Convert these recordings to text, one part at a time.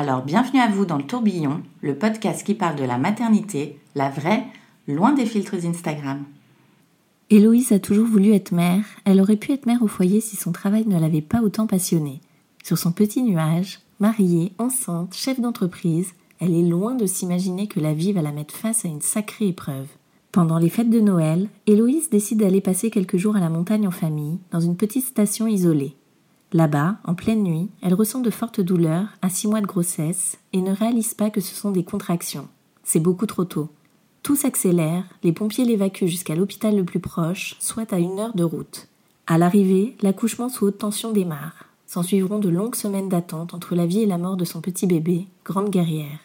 Alors bienvenue à vous dans le tourbillon, le podcast qui parle de la maternité, la vraie, loin des filtres Instagram. Héloïse a toujours voulu être mère. Elle aurait pu être mère au foyer si son travail ne l'avait pas autant passionnée. Sur son petit nuage, mariée, enceinte, chef d'entreprise, elle est loin de s'imaginer que la vie va la mettre face à une sacrée épreuve. Pendant les fêtes de Noël, Héloïse décide d'aller passer quelques jours à la montagne en famille, dans une petite station isolée. Là-bas, en pleine nuit, elle ressent de fortes douleurs à six mois de grossesse et ne réalise pas que ce sont des contractions. C'est beaucoup trop tôt. Tout s'accélère, les pompiers l'évacuent jusqu'à l'hôpital le plus proche, soit à une heure de route. À l'arrivée, l'accouchement sous haute tension démarre. S'en suivront de longues semaines d'attente entre la vie et la mort de son petit bébé, grande guerrière.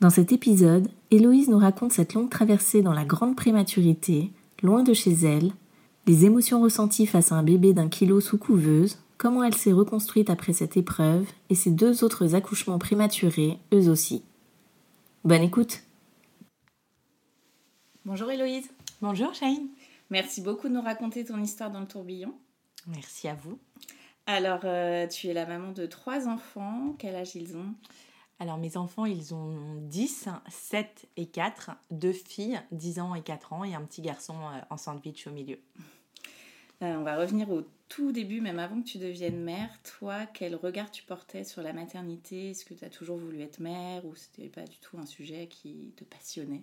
Dans cet épisode, Héloïse nous raconte cette longue traversée dans la grande prématurité, loin de chez elle, les émotions ressenties face à un bébé d'un kilo sous couveuse, comment elle s'est reconstruite après cette épreuve et ses deux autres accouchements prématurés, eux aussi. Bonne écoute Bonjour Héloïse Bonjour Shane Merci beaucoup de nous raconter ton histoire dans le tourbillon. Merci à vous. Alors, euh, tu es la maman de trois enfants. Quel âge ils ont? Alors mes enfants, ils ont 10, 7 et 4, deux filles, 10 ans et 4 ans, et un petit garçon euh, en sandwich au milieu. Euh, on va revenir au tout début, même avant que tu deviennes mère. Toi, quel regard tu portais sur la maternité? Est-ce que tu as toujours voulu être mère ou c'était pas du tout un sujet qui te passionnait?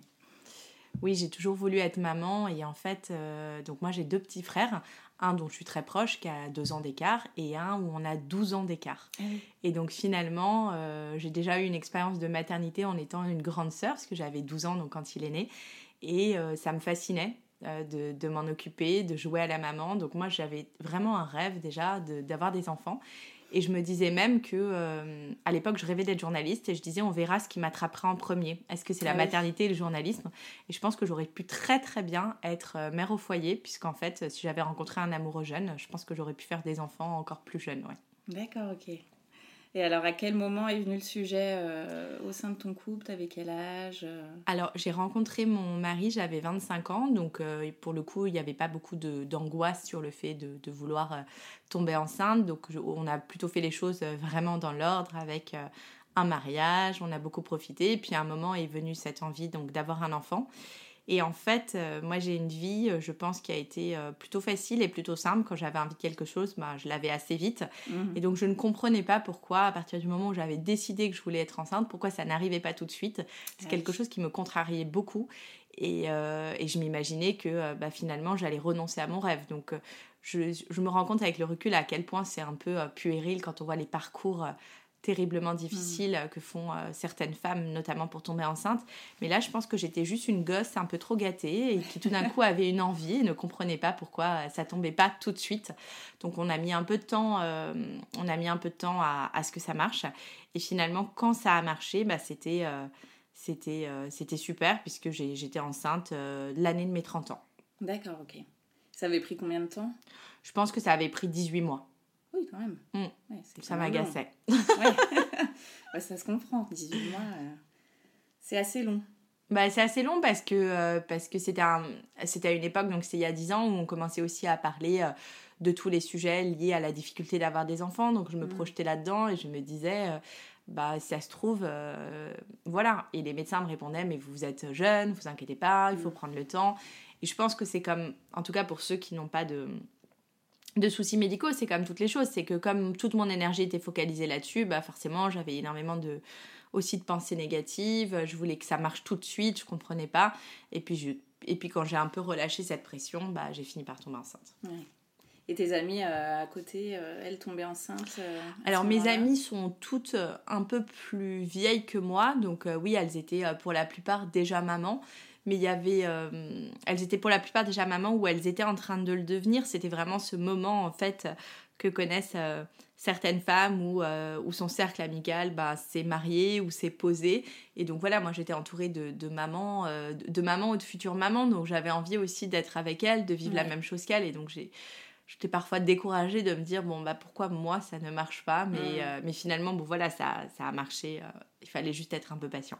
Oui, j'ai toujours voulu être maman et en fait, euh, donc moi j'ai deux petits frères, un dont je suis très proche qui a deux ans d'écart et un où on a 12 ans d'écart. Ah et donc finalement, euh, j'ai déjà eu une expérience de maternité en étant une grande sœur, parce que j'avais 12 ans donc quand il est né, et euh, ça me fascinait. De, de m'en occuper, de jouer à la maman. Donc moi j'avais vraiment un rêve déjà d'avoir des enfants. Et je me disais même que euh, à l'époque, je rêvais d'être journaliste et je disais on verra ce qui m'attrapera en premier. Est-ce que c'est la ah maternité et le journalisme? Et je pense que j'aurais pu très très bien être euh, mère au foyer, puisqu'en fait, si j'avais rencontré un amoureux jeune, je pense que j'aurais pu faire des enfants encore plus jeunes. Ouais. D'accord, ok. Et alors, à quel moment est venu le sujet euh, au sein de ton couple? T'avais quel âge euh? Alors, j'ai rencontré mon mari, j'avais 25 ans, donc euh, pour le coup, il n'y avait pas beaucoup d'angoisse sur le fait de, de vouloir tomber enceinte. Donc, on a plutôt fait les choses vraiment dans l'ordre avec un mariage, on a beaucoup profité. Et puis, à un moment est venue cette envie donc d'avoir un enfant. Et en fait, euh, moi j'ai une vie, euh, je pense, qui a été euh, plutôt facile et plutôt simple. Quand j'avais envie de quelque chose, bah, je l'avais assez vite. Mhm. Et donc je ne comprenais pas pourquoi, à partir du moment où j'avais décidé que je voulais être enceinte, pourquoi ça n'arrivait pas tout de suite. C'est quelque chose qui me contrariait beaucoup. Et, et je m'imaginais que bah, finalement j'allais renoncer à mon rêve. Donc je, je, me rends compte avec le recul à quel point c'est un peu puéril quand on voit les parcours terriblement difficile mm. que font euh, certaines femmes, notamment pour tomber enceinte. Mais là, je pense que j'étais juste une gosse un peu trop gâtée et qui tout d'un coup avait une envie et ne comprenait pas pourquoi ça tombait pas tout de suite. Donc on a mis un peu de temps, euh, on a mis un peu de temps à, ce que ça marche. Et finalement, quand ça a marché, bah, c'était euh, c'était c'était super puisque j'étais enceinte l'année de mes 30 ans. D'accord, ok. Ça avait pris combien de temps? Je pense que ça avait pris 18 mois. Oui, quand même. Mm. ça m'agaçait. Ouais. ça se comprend. 18 mois, euh, c'est assez long. Bah, c'est assez long parce que euh, parce que c'était un, c'était à une époque donc c'était il y a 10 ans où on commençait aussi à parler euh, de tous les sujets liés à la difficulté d'avoir des enfants donc je me mm. projetais là-dedans et je me disais bah si ça se trouve voilà et les médecins me répondaient mais vous êtes jeune vous inquiétez pas il faut mm. prendre le temps et je pense que c'est comme en tout cas pour ceux qui n'ont pas de de soucis médicaux, c'est comme toutes les choses. C'est que comme toute mon énergie était focalisée là-dessus, bah forcément j'avais énormément de aussi de pensées négatives. Je voulais que ça marche tout de suite, je comprenais pas. Et puis, je, et puis quand j'ai un peu relâché cette pression, bah, j'ai fini par tomber enceinte. Et tes amies euh, à côté, euh, elles tombaient enceintes euh, Alors mes amies sont toutes un peu plus vieilles que moi, donc oui, elles étaient pour la plupart déjà mamans mais il y avait elles étaient pour la plupart déjà mamans ou elles étaient en train de le devenir. C'était vraiment ce moment en fait que connaissent certaines femmes où, où son cercle amical bah, s'est marié ou s'est posé. Et donc voilà moi j'étais entourée de, de mamans de, mamans ou de futures mamans. Donc j'avais envie aussi d'être avec elles de vivre la même chose qu'elles. Et donc j'ai j'étais parfois découragée de me dire bon bah pourquoi moi ça ne marche pas? Mais, euh, mais finalement bon voilà ça, ça a marché euh, il fallait juste être un peu patient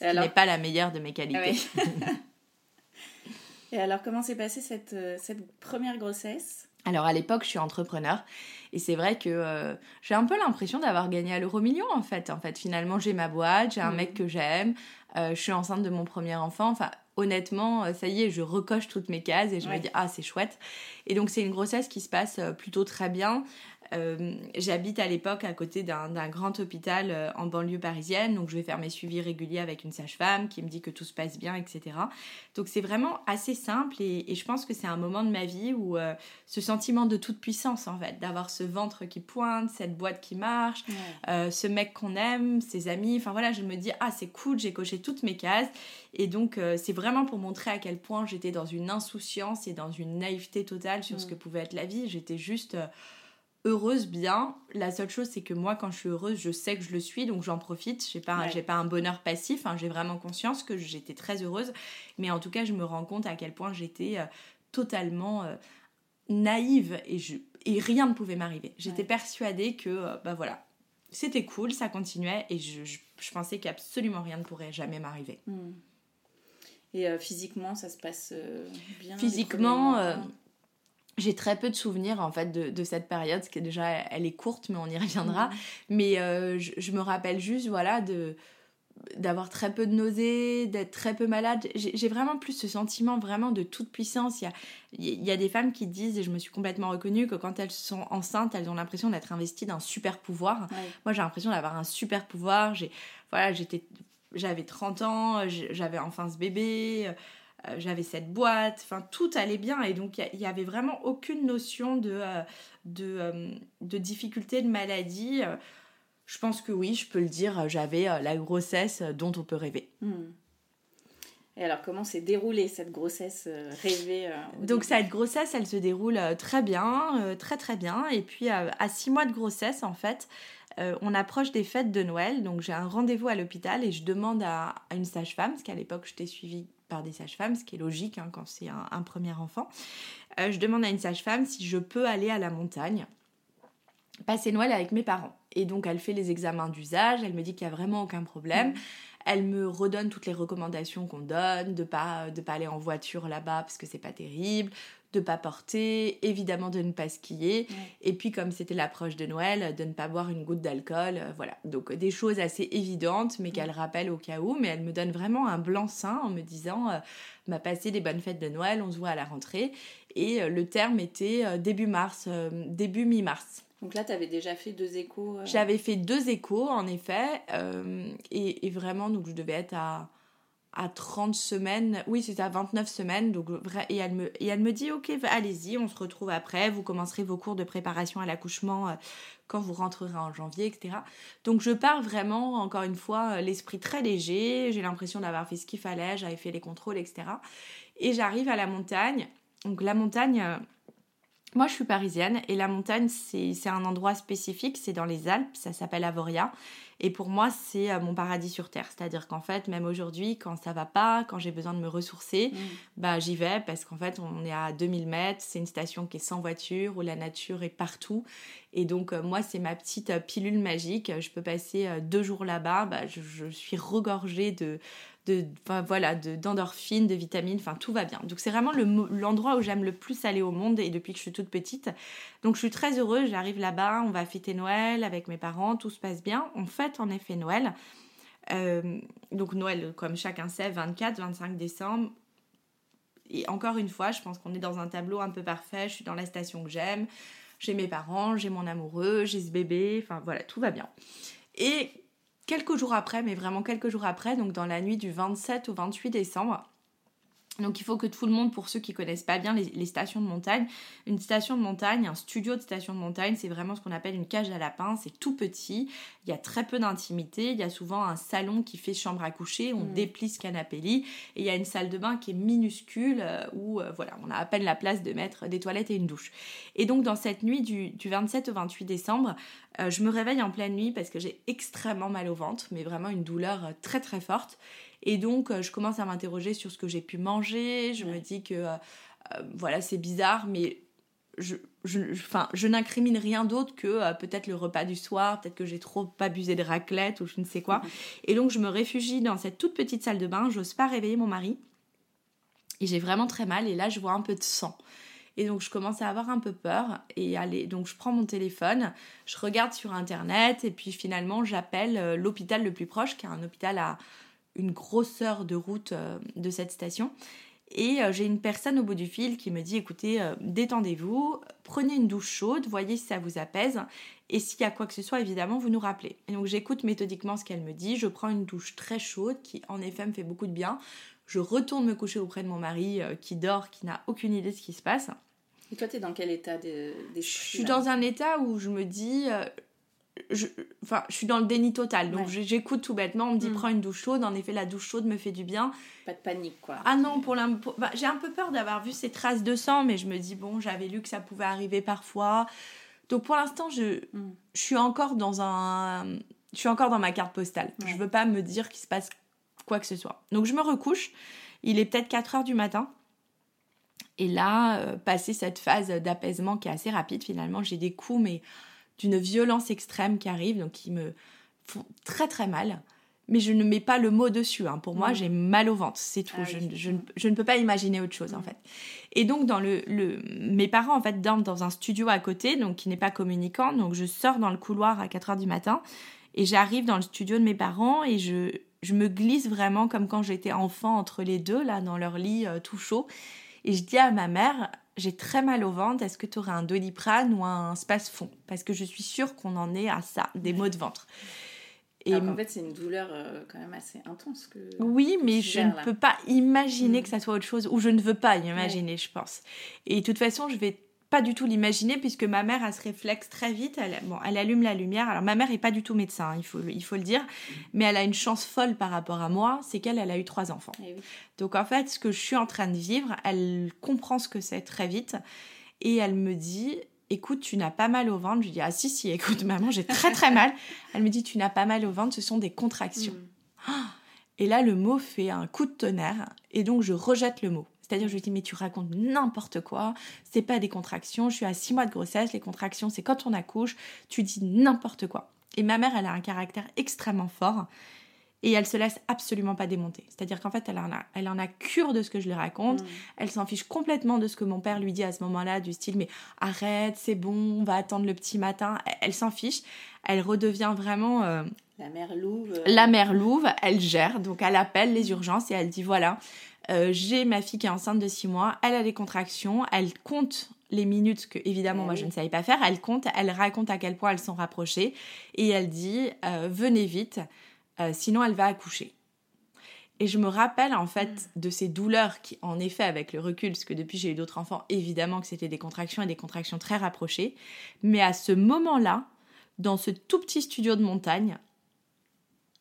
ce n'est pas la meilleure de mes qualités et alors comment s'est passée cette, euh, cette première grossesse? Alors à l'époque, je suis entrepreneur et c'est vrai que j'ai un peu l'impression d'avoir gagné à l'euro million en fait. En fait, finalement, j'ai ma boîte, j'ai un mm. mec que j'aime, je suis enceinte de mon premier enfant. Enfin, honnêtement, ça y est, je recoche toutes mes cases et je me dis ah c'est chouette. Et donc c'est une grossesse qui se passe euh, plutôt très bien. Euh, j'habite à l'époque à côté d'un grand hôpital euh, en banlieue parisienne, donc je vais faire mes suivis réguliers avec une sage-femme qui me dit que tout se passe bien, etc. Donc c'est vraiment assez simple et, je pense que c'est un moment de ma vie où ce sentiment de toute puissance en fait, d'avoir ce ventre qui pointe, cette boîte qui marche, ce mec qu'on aime, ses amis, enfin voilà, je me dis ah c'est cool, j'ai coché toutes mes cases et donc c'est vraiment pour montrer à quel point j'étais dans une insouciance et dans une naïveté totale sur ce mm. que pouvait être la vie. J'étais juste euh, heureuse, bien. La seule chose, c'est que moi, quand je suis heureuse, je sais que je le suis, donc j'en profite. Je n'ai pas, j'ai pas un bonheur passif, hein. j'ai vraiment conscience que j'étais très heureuse. Mais en tout cas, je me rends compte à quel point j'étais euh, totalement euh, naïve et, je, et rien ne pouvait m'arriver. J'étais persuadée que, bah voilà, c'était cool, ça continuait et je, je, pensais qu'absolument rien ne pourrait jamais m'arriver. Mm. Et euh, physiquement, ça se passe euh, bien Physiquement, euh, j'ai très peu de souvenirs en fait de, de, cette période, parce que déjà elle est courte, mais on y reviendra. Mhm. Mais je, je, me rappelle juste, voilà, de d'avoir très peu de nausées, d'être très peu malade. J'ai vraiment plus ce sentiment vraiment de toute puissance. Il y, a, il y a des femmes qui disent, et je me suis complètement reconnue, que quand elles sont enceintes, elles ont l'impression d'être investies d'un super pouvoir. Moi, j'ai l'impression d'avoir un super pouvoir. Voilà, j'étais j'avais 30 ans, j'avais enfin ce bébé, euh, j'avais cette boîte, enfin tout allait bien et donc il n'y avait vraiment aucune notion de, euh, de, euh, de, difficulté, de maladie. Je pense que oui, je peux le dire, j'avais la grossesse dont on peut rêver. Hmm. Et alors, comment s'est déroulée cette grossesse rêvée Donc, cette grossesse, elle se déroule très bien, très très bien. Et puis, à six mois de grossesse, en fait, euh, on approche des fêtes de Noël, donc j'ai un rendez-vous à l'hôpital et je demande à, une sage-femme, parce qu'à l'époque j'étais suivie par des sages-femmes, ce qui est logique hein, quand c'est un, premier enfant. Euh, je demande à une sage-femme si je peux aller à la montagne, passer Noël avec mes parents. Et donc elle fait les examens d'usage, elle me dit qu'il n'y a vraiment aucun problème. Mmh. Elle me redonne toutes les recommandations qu'on donne, de pas de pas aller en voiture là-bas parce que c'est pas terrible, de pas porter, évidemment de ne pas skier, et puis comme c'était l'approche de Noël, de ne pas boire une goutte d'alcool, euh, voilà. Donc des choses assez évidentes, mais qu'elle rappelle au cas où, mais elle me donne vraiment un blanc-seing en me disant, euh, m'a passé des bonnes fêtes de Noël, on se voit à la rentrée, et euh, le terme était début mars, début mi-mars. Donc là, tu avais déjà fait deux échos J'avais fait deux échos, en effet, et, et, vraiment, donc je devais être à à 30 semaines, oui c'était à 29 semaines, donc, et, elle me, et elle me dit ok allez-y, on se retrouve après, vous commencerez vos cours de préparation à l'accouchement euh, quand vous rentrerez en janvier, etc. Donc je pars vraiment, encore une fois, euh, l'esprit très léger, j'ai l'impression d'avoir fait ce qu'il fallait, j'avais fait les contrôles, etc. Et j'arrive à la montagne, donc la montagne... Moi, je suis parisienne et la montagne, c'est un endroit spécifique, c'est dans les Alpes, ça s'appelle Avoria. Et pour moi, c'est euh, mon paradis sur Terre. C'est-à-dire qu'en fait, même aujourd'hui, quand ça va pas, quand j'ai besoin de me ressourcer, mm. bah, j'y vais parce qu'en fait, on est à 2000 mètres, c'est une station qui est sans voiture, où la nature est partout. Et donc, euh, moi, c'est ma petite euh, pilule magique. Je peux passer deux jours là-bas, bah, je, suis regorgée de, de voilà d'endorphines, de, vitamines, enfin tout va bien. Donc c'est vraiment l'endroit où j'aime le plus aller au monde et depuis que je suis toute petite. Donc je suis très heureuse, j'arrive là-bas, on va fêter Noël avec mes parents, tout se passe bien. On fête en effet Noël. Euh, donc Noël, comme chacun sait, 24, 25 décembre. Et encore une fois, je pense qu'on est dans un tableau un peu parfait. Je suis dans la station que j'aime. J'ai mes parents, j'ai mon amoureux, j'ai ce bébé. Enfin voilà, tout va bien. Et quelques jours après, mais vraiment quelques jours après, donc dans la nuit du 27 au 28 décembre. Donc il faut que tout le monde, pour ceux qui connaissent pas bien les, stations de montagne, une station de montagne, un studio de station de montagne, c'est vraiment ce qu'on appelle une cage à lapin, c'est tout petit, il y a très peu d'intimité, il y a souvent un salon qui fait chambre à coucher, on mm. déplie ce canapé lit, et il y a une salle de bain qui est minuscule, euh, où euh, voilà, on a à peine la place de mettre des toilettes et une douche. Et donc dans cette nuit du, 27 au 28 décembre, euh, je me réveille en pleine nuit parce que j'ai extrêmement mal au ventre, mais vraiment une douleur très très forte. Et donc, euh, je commence à m'interroger sur ce que j'ai pu manger. Je me dis que, euh, euh, voilà, c'est bizarre, mais je, je, je n'incrimine rien d'autre que peut-être le repas du soir, peut-être que j'ai trop abusé de raclette ou je ne sais quoi. Et donc, je me réfugie dans cette toute petite salle de bain. J'ose pas réveiller mon mari. Et j'ai vraiment très mal. Et là, je vois un peu de sang. Et donc je commence à avoir un peu peur et aller donc je prends mon téléphone, je regarde sur internet et puis finalement j'appelle l'hôpital le plus proche qui est un hôpital à une grosseur de route euh, de cette station. Et euh, j'ai une personne au bout du fil qui me dit écoutez, euh, détendez-vous, prenez une douche chaude, voyez si ça vous apaise. Et s'il y a quoi que ce soit, évidemment, vous nous rappelez. Et donc j'écoute méthodiquement ce qu'elle me dit. Je prends une douche très chaude qui, en effet, me fait beaucoup de bien. Je retourne me coucher auprès de mon mari qui dort, qui n'a aucune idée de ce qui se passe. Et toi, tu es dans quel état des Je suis dans un état où je me dis, je, enfin, je suis dans le déni total. Donc j'écoute tout bêtement, on me dit mm. prends une douche chaude. En effet, la douche chaude me fait du bien. Pas de panique quoi. Ah non, pour, bah, j'ai un peu peur d'avoir vu ces traces de sang, mais je me dis bon, j'avais lu que ça pouvait arriver parfois. Donc pour l'instant, je, mm. je suis encore dans un, je suis encore dans ma carte postale. Je veux pas me dire qu'il se passe quoi que ce soit. Donc je me recouche. Il est peut-être 4 heures du matin. Et là, euh, passé cette phase d'apaisement qui est assez rapide, finalement, j'ai des coups, mais d'une violence extrême qui arrive, donc qui me font très très mal. Mais je ne mets pas le mot dessus. Hein. Pour moi, mm. j'ai mal au ventre, c'est tout. Ah je, ne peux pas imaginer autre chose, en mm. fait. Et donc, dans le, le, mes parents, en fait, dorment dans un studio à côté, donc qui n'est pas communicant. Donc, je sors dans le couloir à 4 heures du matin et j'arrive dans le studio de mes parents et je, je me glisse vraiment comme quand j'étais enfant entre les deux, là, dans leur lit euh, tout chaud. Et je dis à ma mère, j'ai très mal au ventre, est-ce que tu aurais un doliprane ou un space-fond Parce que je suis sûre qu'on en est à ça, des maux de ventre. Et en fait, c'est une douleur euh, quand même assez intense. Que oui, mais je ne peux pas imaginer que ça soit autre chose, ou je ne veux pas imaginer, je pense. Et de toute façon, je vais pas du tout l'imaginer puisque ma mère a ce réflexe très vite. Elle, bon, elle allume la lumière. Alors ma mère est pas du tout médecin, hein, il, faut, il faut le dire, mais elle a une chance folle par rapport à moi, c'est qu'elle elle a eu trois enfants. Eh Donc en fait, ce que je suis en train de vivre, elle comprend ce que c'est très vite et elle me dit écoute, tu n'as pas mal au ventre. Je lui dis ah si si, écoute maman, j'ai très très mal. Elle me dit tu n'as pas mal au ventre, ce sont des contractions. Mm. Et là, le mot fait un coup de tonnerre et donc je rejette le mot. C'est-à-dire, je lui dis, mais tu racontes n'importe quoi, c'est pas des contractions, je suis à six mois de grossesse, les contractions, c'est quand on accouche, tu dis n'importe quoi. Et ma mère, elle a un caractère extrêmement fort et elle se laisse absolument pas démonter. C'est-à-dire qu'en fait, elle en, a, elle en a cure de ce que je lui raconte, mm. elle s'en fiche complètement de ce que mon père lui dit à ce moment-là, du style, mais arrête, c'est bon, on va attendre le petit matin. Elle, s'en fiche, elle redevient vraiment... Euh, la mère louve. La mère louve, elle gère, donc elle appelle les urgences et elle dit, voilà, euh, j'ai ma fille qui est enceinte de 6 mois, elle a des contractions, elle compte les minutes que évidemment moi je ne savais pas faire, elle compte, elle raconte à quel point elles sont rapprochées et elle dit euh, venez vite, euh, sinon elle va accoucher. Et je me rappelle en fait mm. de ces douleurs qui, en effet, avec le recul, parce que depuis j'ai eu d'autres enfants, évidemment que c'était des contractions et des contractions très rapprochées. Mais à ce moment-là, dans ce tout petit studio de montagne,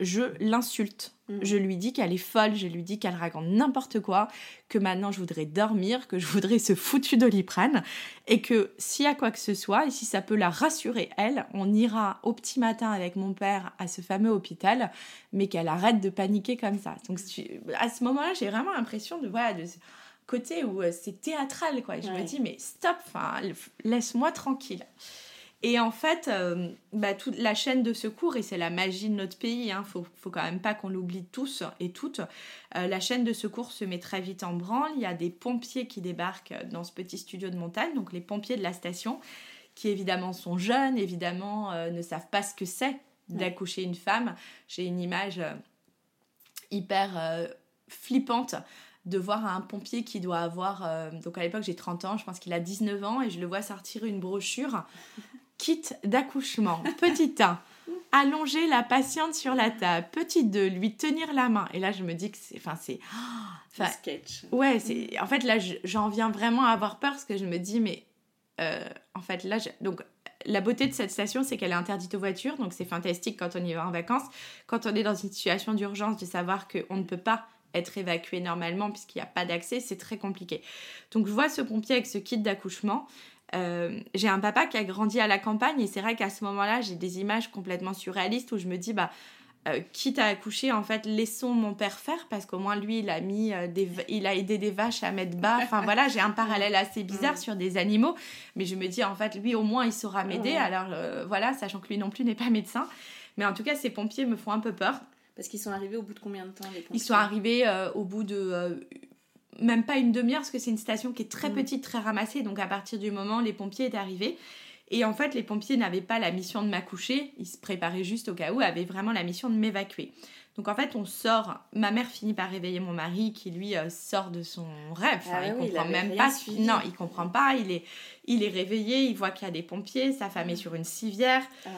je l'insulte. Mm. Je lui dis qu'elle est folle, je lui dis qu'elle raconte n'importe quoi, que maintenant je voudrais dormir, que je voudrais ce foutu doliprane, et que s'il y a quoi que ce soit, et si ça peut la rassurer elle, on ira au petit matin avec mon père à ce fameux hôpital, mais qu'elle arrête de paniquer comme ça. Donc à ce moment-là, j'ai vraiment l'impression de voilà de côté où euh, c'est théâtral quoi. je me dis mais stop, laisse-moi tranquille. Et en fait, euh, bah, toute la chaîne de secours, et c'est la magie de notre pays, il hein, faut, quand même pas qu'on l'oublie tous et toutes, euh, la chaîne de secours se met très vite en branle. Il y a des pompiers qui débarquent dans ce petit studio de montagne, donc les pompiers de la station, qui évidemment sont jeunes, évidemment euh, ne savent pas ce que c'est d'accoucher une femme. J'ai une image hyper flippante de voir un pompier qui doit avoir, donc à l'époque j'ai 30 ans, je pense qu'il a 19 ans, et je le vois sortir une brochure kit d'accouchement, petit 1. allonger la patiente sur la table. Petite 2, lui tenir la main. Et là, je me dis que c'est. Enfin, c'est. Enfin, sketch. Ouais, c'est. En fait, là, j'en viens vraiment à avoir peur parce que je me dis, mais. Euh, en fait, là, donc la beauté de cette station, c'est qu'elle est interdite aux voitures, donc c'est fantastique quand on y va en vacances. Quand on est dans une situation d'urgence, de savoir qu'on ne peut pas être évacué normalement puisqu'il n'y a pas d'accès, c'est très compliqué. Donc je vois ce pompier avec ce kit d'accouchement. Euh, j'ai un papa qui a grandi à la campagne et c'est vrai qu'à ce moment-là, j'ai des images complètement surréalistes où je me dis, bah, euh, quitte à accoucher, en fait, laissons mon père faire parce qu'au moins lui, il a mis euh, des, il a aidé des vaches à mettre bas. Enfin voilà, j'ai un parallèle assez bizarre sur des animaux, mais je me dis en fait, lui au moins il saura m'aider. Alors voilà, sachant que lui non plus n'est pas médecin, mais en tout cas, ces pompiers me font un peu peur. Parce qu'ils sont arrivés au bout de combien de temps les Ils sont arrivés au bout de même pas une demi-heure parce que c'est une station qui est très mm. petite, très ramassée. Donc à partir du moment où les pompiers étaient arrivés, et en fait les pompiers n'avaient pas la mission de m'accoucher, ils se préparaient juste au cas où, avaient vraiment la mission de m'évacuer. Donc en fait on sort, ma mère finit par réveiller mon mari qui lui euh, sort de son rêve, ah il comprend même pas, non il comprend pas, il est, il est réveillé, il voit qu'il y a des pompiers, sa femme est sur une civière. Oh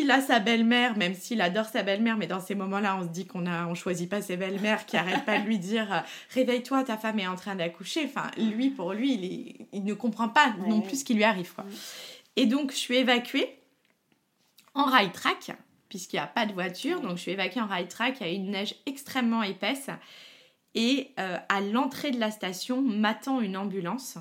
il a sa belle-mère, même s'il adore sa belle-mère, mais dans ces moments-là, on se dit qu'on a, on choisit pas ses belles-mères qui arrêtent pas de lui dire euh, réveille-toi, ta femme est en train d'accoucher. Enfin, lui, pour lui, il, il ne comprend pas non plus ce qui lui arrive. Quoi. Et donc, je suis évacuée en rail track, puisqu'il n'y a pas de voiture. Donc, je suis évacuée en rail track. Il y a une neige extrêmement épaisse. Et euh, à l'entrée de la station, m'attend une ambulance.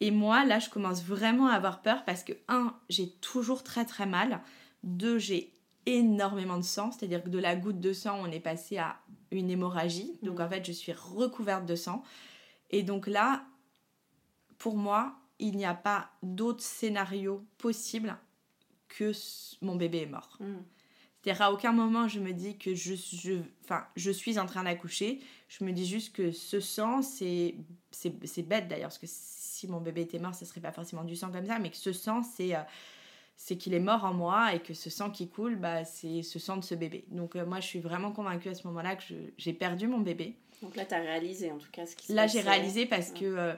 Et moi, là, je commence vraiment à avoir peur parce que, un, j'ai toujours très très mal. Deux, j'ai énormément de sang, c'est-à-dire que de la goutte de sang, on est passé à une hémorragie. Donc mm. en fait, je suis recouverte de sang. Et donc là, pour moi, il n'y a pas d'autre scénario possible que mon bébé est mort. Mm. C'est-à-dire à aucun moment je me dis que je, je, enfin, je suis en train d'accoucher. Je me dis juste que ce sang, c'est, c'est, bête d'ailleurs, parce que si mon bébé était mort, ce serait pas forcément du sang comme ça, mais que ce sang, c'est... Euh, c'est qu'il est mort en moi et que ce sang qui coule, bah, c'est ce sang de ce bébé. Donc euh, moi, je suis vraiment convaincue à ce moment-là que j'ai perdu mon bébé. Donc là, tu as réalisé en tout cas ce qui se Là, j'ai réalisé parce que, euh,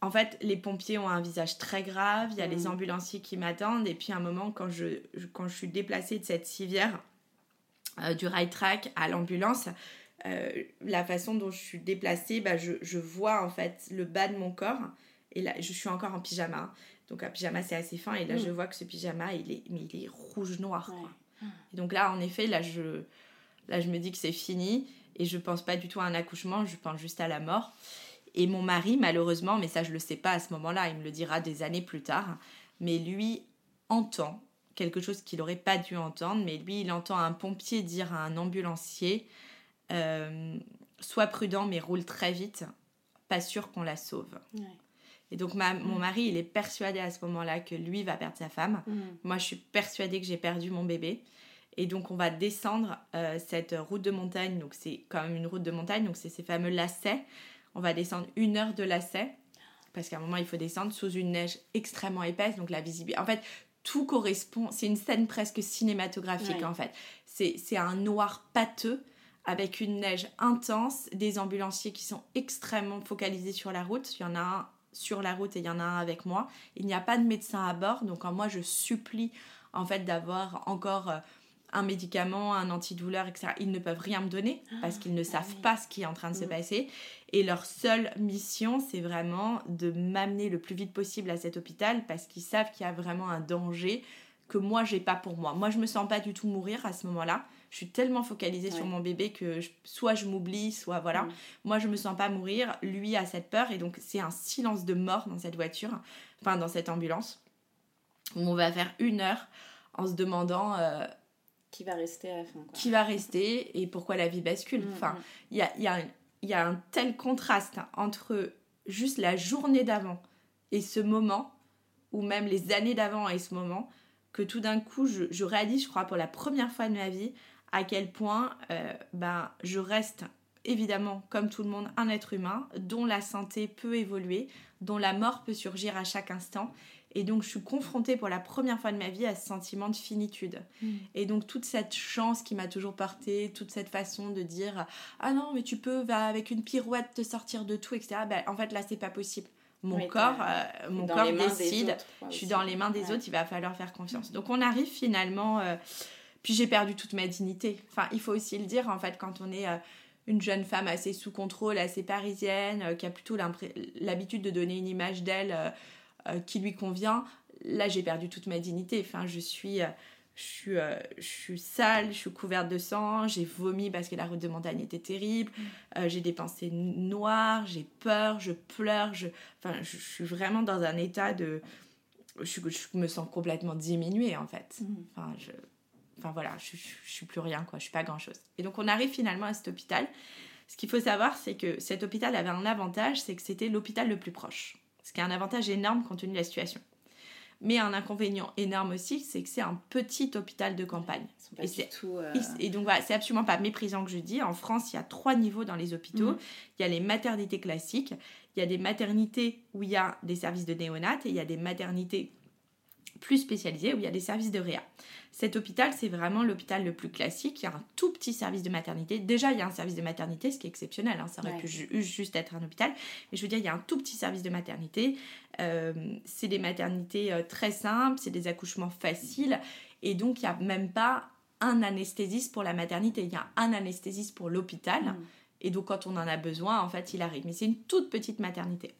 en fait, les pompiers ont un visage très grave, il y a les mm. ambulanciers qui m'attendent, et puis à un moment, quand je, quand je suis déplacée de cette civière euh, du ride track à l'ambulance, la façon dont je suis déplacée, bah, je, je, vois en fait le bas de mon corps, et là, je suis encore en pyjama. Donc un pyjama c'est assez fin et là mm. je vois que ce pyjama il est mais il est rouge noir Et donc là en effet là je là je me dis que c'est fini et je pense pas du tout à un accouchement, je pense juste à la mort. Et mon mari malheureusement, mais ça je le sais pas à ce moment-là, il me le dira des années plus tard, mais lui entend quelque chose qu'il n'aurait pas dû entendre, mais lui il entend un pompier dire à un ambulancier euh, sois prudent mais roule très vite, pas sûr qu'on la sauve. Et donc mon mm. mari, il est persuadé à ce moment-là que lui va perdre sa femme. Mm. Moi, je suis persuadée que j'ai perdu mon bébé. Et donc on va descendre euh, cette route de montagne. Donc c'est quand même une route de montagne. Donc c'est ces fameux lacets. On va descendre une heure de lacets. Parce qu'à un moment, il faut descendre sous une neige extrêmement épaisse. Donc la visibilité... En fait, tout correspond... C'est une scène presque cinématographique en fait. C'est un noir pâteux avec une neige intense, des ambulanciers qui sont extrêmement focalisés sur la route. Il y en a un sur la route et il y en a un avec moi. Il n'y a pas de médecin à bord, donc moi je supplie en fait d'avoir encore euh, un médicament, un antidouleur, etc. Ils ne peuvent rien me donner parce qu'ils ne ah, savent pas ce qui est en train de se mm. passer. Et leur seule mission, c'est vraiment de m'amener le plus vite possible à cet hôpital parce qu'ils savent qu'il y a vraiment un danger que moi j'ai pas pour moi. Moi je me sens pas du tout mourir à ce moment-là je suis tellement focalisée sur mon bébé que soit je m'oublie, soit voilà. Mm. Moi, je me sens pas mourir. Lui a cette peur et donc c'est un silence de mort dans cette voiture, enfin dans cette ambulance, où on va faire une heure en se demandant. Euh, qui va rester à la fin Qui va rester et pourquoi la vie bascule. Mm, enfin, mm. il y a, y, a y a un tel contraste entre juste la journée d'avant et ce moment, ou même les années d'avant et ce moment, que tout d'un coup, je, je, réalise, je crois, pour la première fois de ma vie, à quel point euh, ben, je reste évidemment, comme tout le monde, un être humain dont la santé peut évoluer, dont la mort peut surgir à chaque instant. Et donc, je suis confrontée pour la première fois de ma vie à ce sentiment de finitude. Mm. Et donc, toute cette chance qui m'a toujours portée, toute cette façon de dire Ah non, mais tu peux, va avec une pirouette, te sortir de tout, etc. Ben, en fait, là, c'est pas possible. Mon corps, euh, mon corps décide. autres, je suis dans les mains des Ouais. autres, il va falloir faire confiance. Donc on arrive finalement, euh, puis j'ai perdu toute ma dignité. Enfin, il faut aussi le dire, en fait, quand on est euh, une jeune femme assez sous contrôle, assez parisienne, euh, qui a plutôt l'habitude de donner une image d'elle euh, qui lui convient, là j'ai perdu toute ma dignité. Enfin, je suis... je suis, euh, je suis sale, je suis couverte de sang, j'ai vomi parce que la route de montagne était terrible, euh, j'ai des pensées noires, j'ai peur, je pleure, je, enfin, je, je suis vraiment dans un état de... Je, je me sens complètement diminuée en fait. Mhm. Enfin, je, enfin voilà, je, je, je suis plus rien, quoi, je suis pas grand chose. Et donc on arrive finalement à cet hôpital. Ce qu'il faut savoir, c'est que cet hôpital avait un avantage, c'est que c'était l'hôpital le plus proche. Ce qui est un avantage énorme compte tenu de la situation. Mais un inconvénient énorme aussi, c'est que c'est un petit hôpital de campagne. Ils Et c'est- tout. euh, Et donc voilà, c'est absolument pas méprisant que je dis. En France, il y a trois niveaux dans les hôpitaux. Mhm. Il y a les maternités classiques, il y a des maternités où il y a des services de néonates et il y a des maternités plus spécialisées où il y a des services de réa. Cet hôpital, c'est vraiment l'hôpital le plus classique. Il y a un tout petit service de maternité. Déjà, il y a un service de maternité, ce qui est exceptionnel. hein. Ça aurait Ouais. pu ju- juste être un hôpital. Mais je veux dire, il y a un tout petit service de maternité. Euh, c'est des maternités euh, très simples, c'est des accouchements faciles. Et donc, il n'y a même pas un anesthésiste pour la maternité. Il y a un anesthésiste pour l'hôpital. Mhm. Et donc, quand on en a besoin, en fait, il arrive. Mais c'est une toute petite maternité.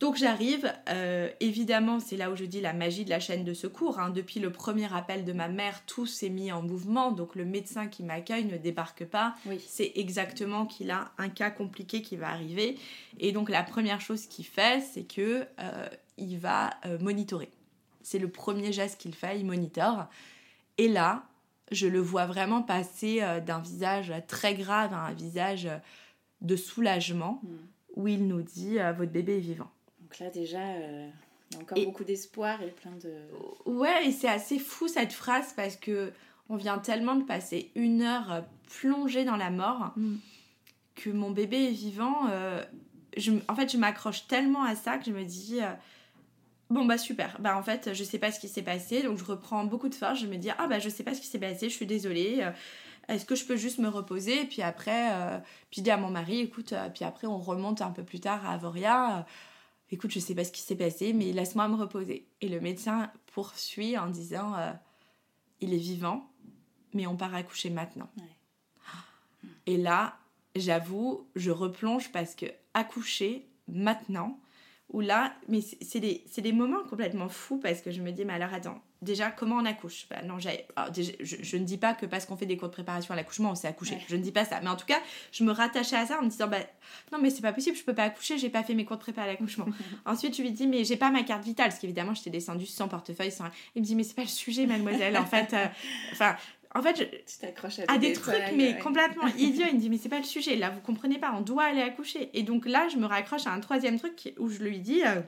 Donc, j'arrive. euh, évidemment, c'est là où je dis la magie de la chaîne de secours. hein. Depuis le premier appel de ma mère, tout s'est mis en mouvement. Donc, le médecin qui m'accueille ne débarque pas. Oui. C'est exactement qu'il a un cas compliqué qui va arriver. Et donc, la première chose qu'il fait, c'est que euh, il va euh, monitorer. C'est le premier geste qu'il fait, il monitore. Et là, je le vois vraiment passer d'un visage très grave à un visage de soulagement Mm. où il nous dit votre bébé est vivant. Donc là, déjà, euh, il y a encore Et- beaucoup d'espoir et plein de. Ouais, et c'est assez fou cette phrase parce que on vient tellement de passer une heure plongée dans la mort Mm. que mon bébé est vivant. euh, je, en fait, je m'accroche tellement à ça que je me dis euh, bon bah super. Bah en fait, je sais pas ce qui s'est passé, donc je reprends beaucoup de force. Je me dis ah bah je sais pas ce qui s'est passé, je suis désolée. est-ce que je peux juste me reposer? Et puis après, euh, puis je dis à mon mari, écoute, euh, puis après on remonte un peu plus tard à Avoria. Écoute, je sais pas ce qui s'est passé, mais laisse-moi me reposer. Et le médecin poursuit en disant, euh, il est vivant, mais on part accoucher maintenant. Ouais. Et là, j'avoue, je replonge parce que accoucher maintenant, ou là, mais c'est des, des moments complètement fous parce que je me dis, mais alors attends, déjà, comment on accouche? Bah, non, alors, déjà, je, je ne dis pas que parce qu'on fait des cours de préparation à l'accouchement, on sait accoucher. Ouais. Je ne dis pas ça. Mais en tout cas, je me rattachais à ça en me disant, bah, non, mais c'est pas possible, je peux pas accoucher, j'ai pas fait mes cours de prépa à l'accouchement. Ensuite, je lui dis, mais j'ai pas ma carte vitale, parce qu'évidemment, j'étais descendue sans portefeuille, sans. Il me dit, mais c'est pas le sujet, mademoiselle. En fait, euh, enfin, en fait, je- Tu t'accroches à, à des détails, trucs, mais ouais. complètement idiots. Il me dit, mais c'est pas le sujet. Là, vous comprenez pas, on doit aller accoucher. Et donc là, je me raccroche à un troisième truc où je lui dis, euh,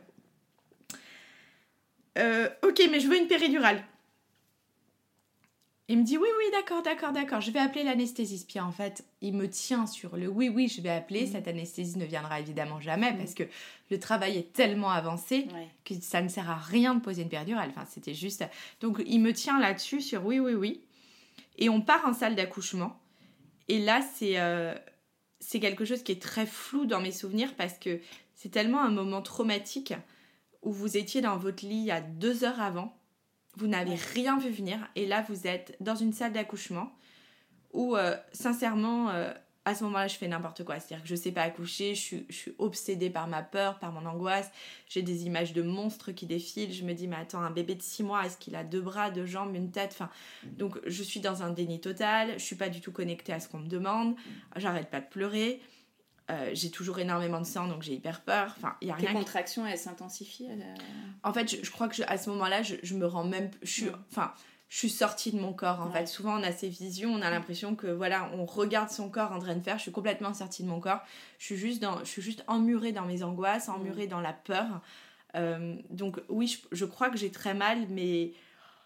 Euh, ok, mais je veux une péridurale. Il me dit oui, oui, d'accord, d'accord, d'accord, je vais appeler l'anesthésiste. Puis en fait, il me tient sur le oui, oui, je vais appeler. Mhm. Cette anesthésiste ne viendra évidemment jamais parce que le travail est tellement avancé Ouais. que ça ne sert à rien de poser une péridurale. Enfin, c'était juste. Donc, il me tient là-dessus sur oui, oui, oui. Et on part en salle d'accouchement. Et là, c'est euh, c'est quelque chose qui est très flou dans mes souvenirs parce que c'est tellement un moment traumatique où vous étiez dans votre lit a deux heures avant. Vous n'avez rien vu venir. Et là, vous êtes dans une salle d'accouchement où, euh, sincèrement, euh, à ce moment-là, je fais n'importe quoi. C'est-à-dire que je sais pas accoucher, je suis, je suis obsédée par ma peur, par mon angoisse. J'ai des images de monstres qui défilent. Je me dis, mais attends, un bébé de 6 mois, est-ce qu'il a deux bras, deux jambes, une tête? Enfin, Donc, je suis dans un déni total. Je suis pas du tout connectée à ce qu'on me demande. J'arrête pas de pleurer. Euh, j'ai toujours énormément de sang, donc j'ai hyper peur. Enfin, il y a rien contractions, elles s'intensifient euh, en fait, je, je crois que je- à ce moment-là, je, je me rends même. Je suis, Ouais. Je suis sortie de mon corps. En Ouais. fait, souvent on a ces visions, on a l'impression que voilà, on regarde son corps en train de faire. Je suis complètement sortie de mon corps. Je suis juste dans, je suis juste emmurée dans mes angoisses, emmurée dans la peur. Euh, donc oui, je, je crois que j'ai très mal, mais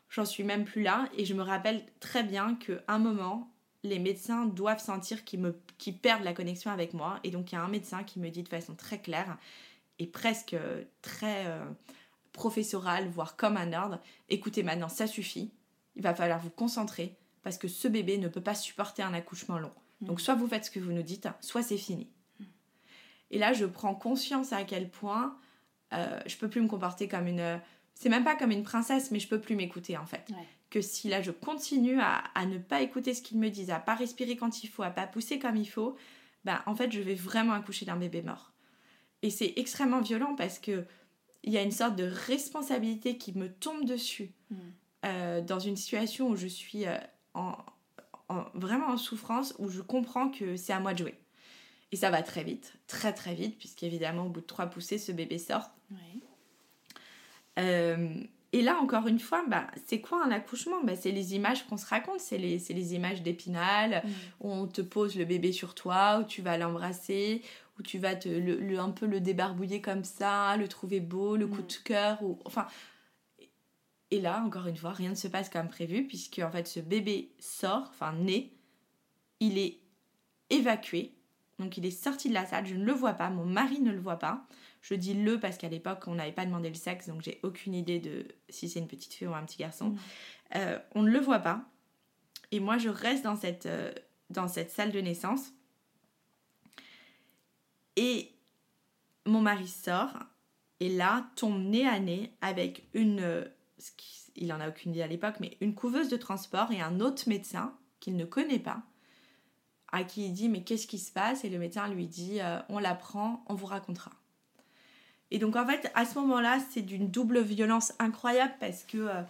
j'en suis même plus là. Et je me rappelle très bien qu'à un moment, les médecins doivent sentir qu'ils me, qu'ils perdent la connexion avec moi. Et donc il y a un médecin qui me dit de façon très claire et presque euh, très euh, professoral, voire comme un ordre, écoutez maintenant, ça suffit, il va falloir vous concentrer parce que ce bébé ne peut pas supporter un accouchement long. Donc soit vous faites ce que vous nous dites, soit c'est fini. Et là, je prends conscience à quel point euh, je peux plus me comporter comme une. C'est même pas comme une princesse, mais je peux plus m'écouter en fait. Que si là je continue à, ne pas écouter ce qu'ils me disent, à pas respirer quand il faut, à pas pousser comme il faut, ben en fait je vais vraiment accoucher d'un bébé mort. Et c'est extrêmement violent parce que il y a une sorte de responsabilité qui me tombe dessus mm. Euh, dans une situation où je suis euh, en, vraiment en souffrance, où je comprends que c'est à moi de jouer. Et ça va très vite, très très vite, puisqu'évidemment, au bout de trois poussées, ce bébé sort. Euh, et là, encore une fois, bah, c'est quoi un accouchement? Bah, C'est les images qu'on se raconte, c'est les, les, images d'épinal, mm. où on te pose le bébé sur toi, où tu vas l'embrasser, où tu vas te, le, un peu le débarbouiller comme ça, le trouver beau, le coup mm. de cœur, ou enfin. Et là, encore une fois, rien ne se passe comme prévu, puisque en fait, ce bébé sort, enfin naît, il est évacué, donc il est sorti de la salle, je ne le vois pas, mon mari ne le voit pas. Je dis le parce qu'à l'époque, on n'avait pas demandé le sexe, donc j'ai aucune idée de si c'est une petite fille ou un petit garçon. Mm. Euh, on ne le voit pas. Et moi, je reste dans cette, euh, dans cette salle de naissance. Et mon mari sort et là tombe nez à nez avec une, il en a aucune idée à l'époque, mais une couveuse de transport et un autre médecin qu'il ne connaît pas, à qui il dit mais qu'est-ce qui se passe? Et le médecin lui dit euh, on la prend, on vous racontera. Et donc en fait à ce moment-là c'est d'une double violence incroyable parce que euh,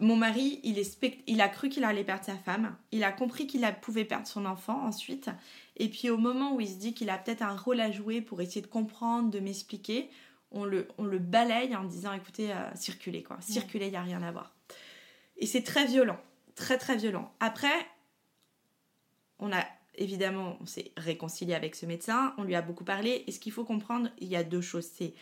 mon mari, il, est il a cru qu'il allait perdre sa femme, il a compris qu'il pouvait perdre son enfant ensuite, et puis au moment où il se dit qu'il a peut-être un rôle à jouer pour essayer de comprendre, de m'expliquer, on le, on le balaye en disant écoutez, euh, circulez quoi, circulez, il n'y a rien à voir. Et c'est très violent, très très violent. Après, on a évidemment, on s'est réconcilié avec ce médecin, on lui a beaucoup parlé, et ce qu'il faut comprendre, il y a deux choses, c'est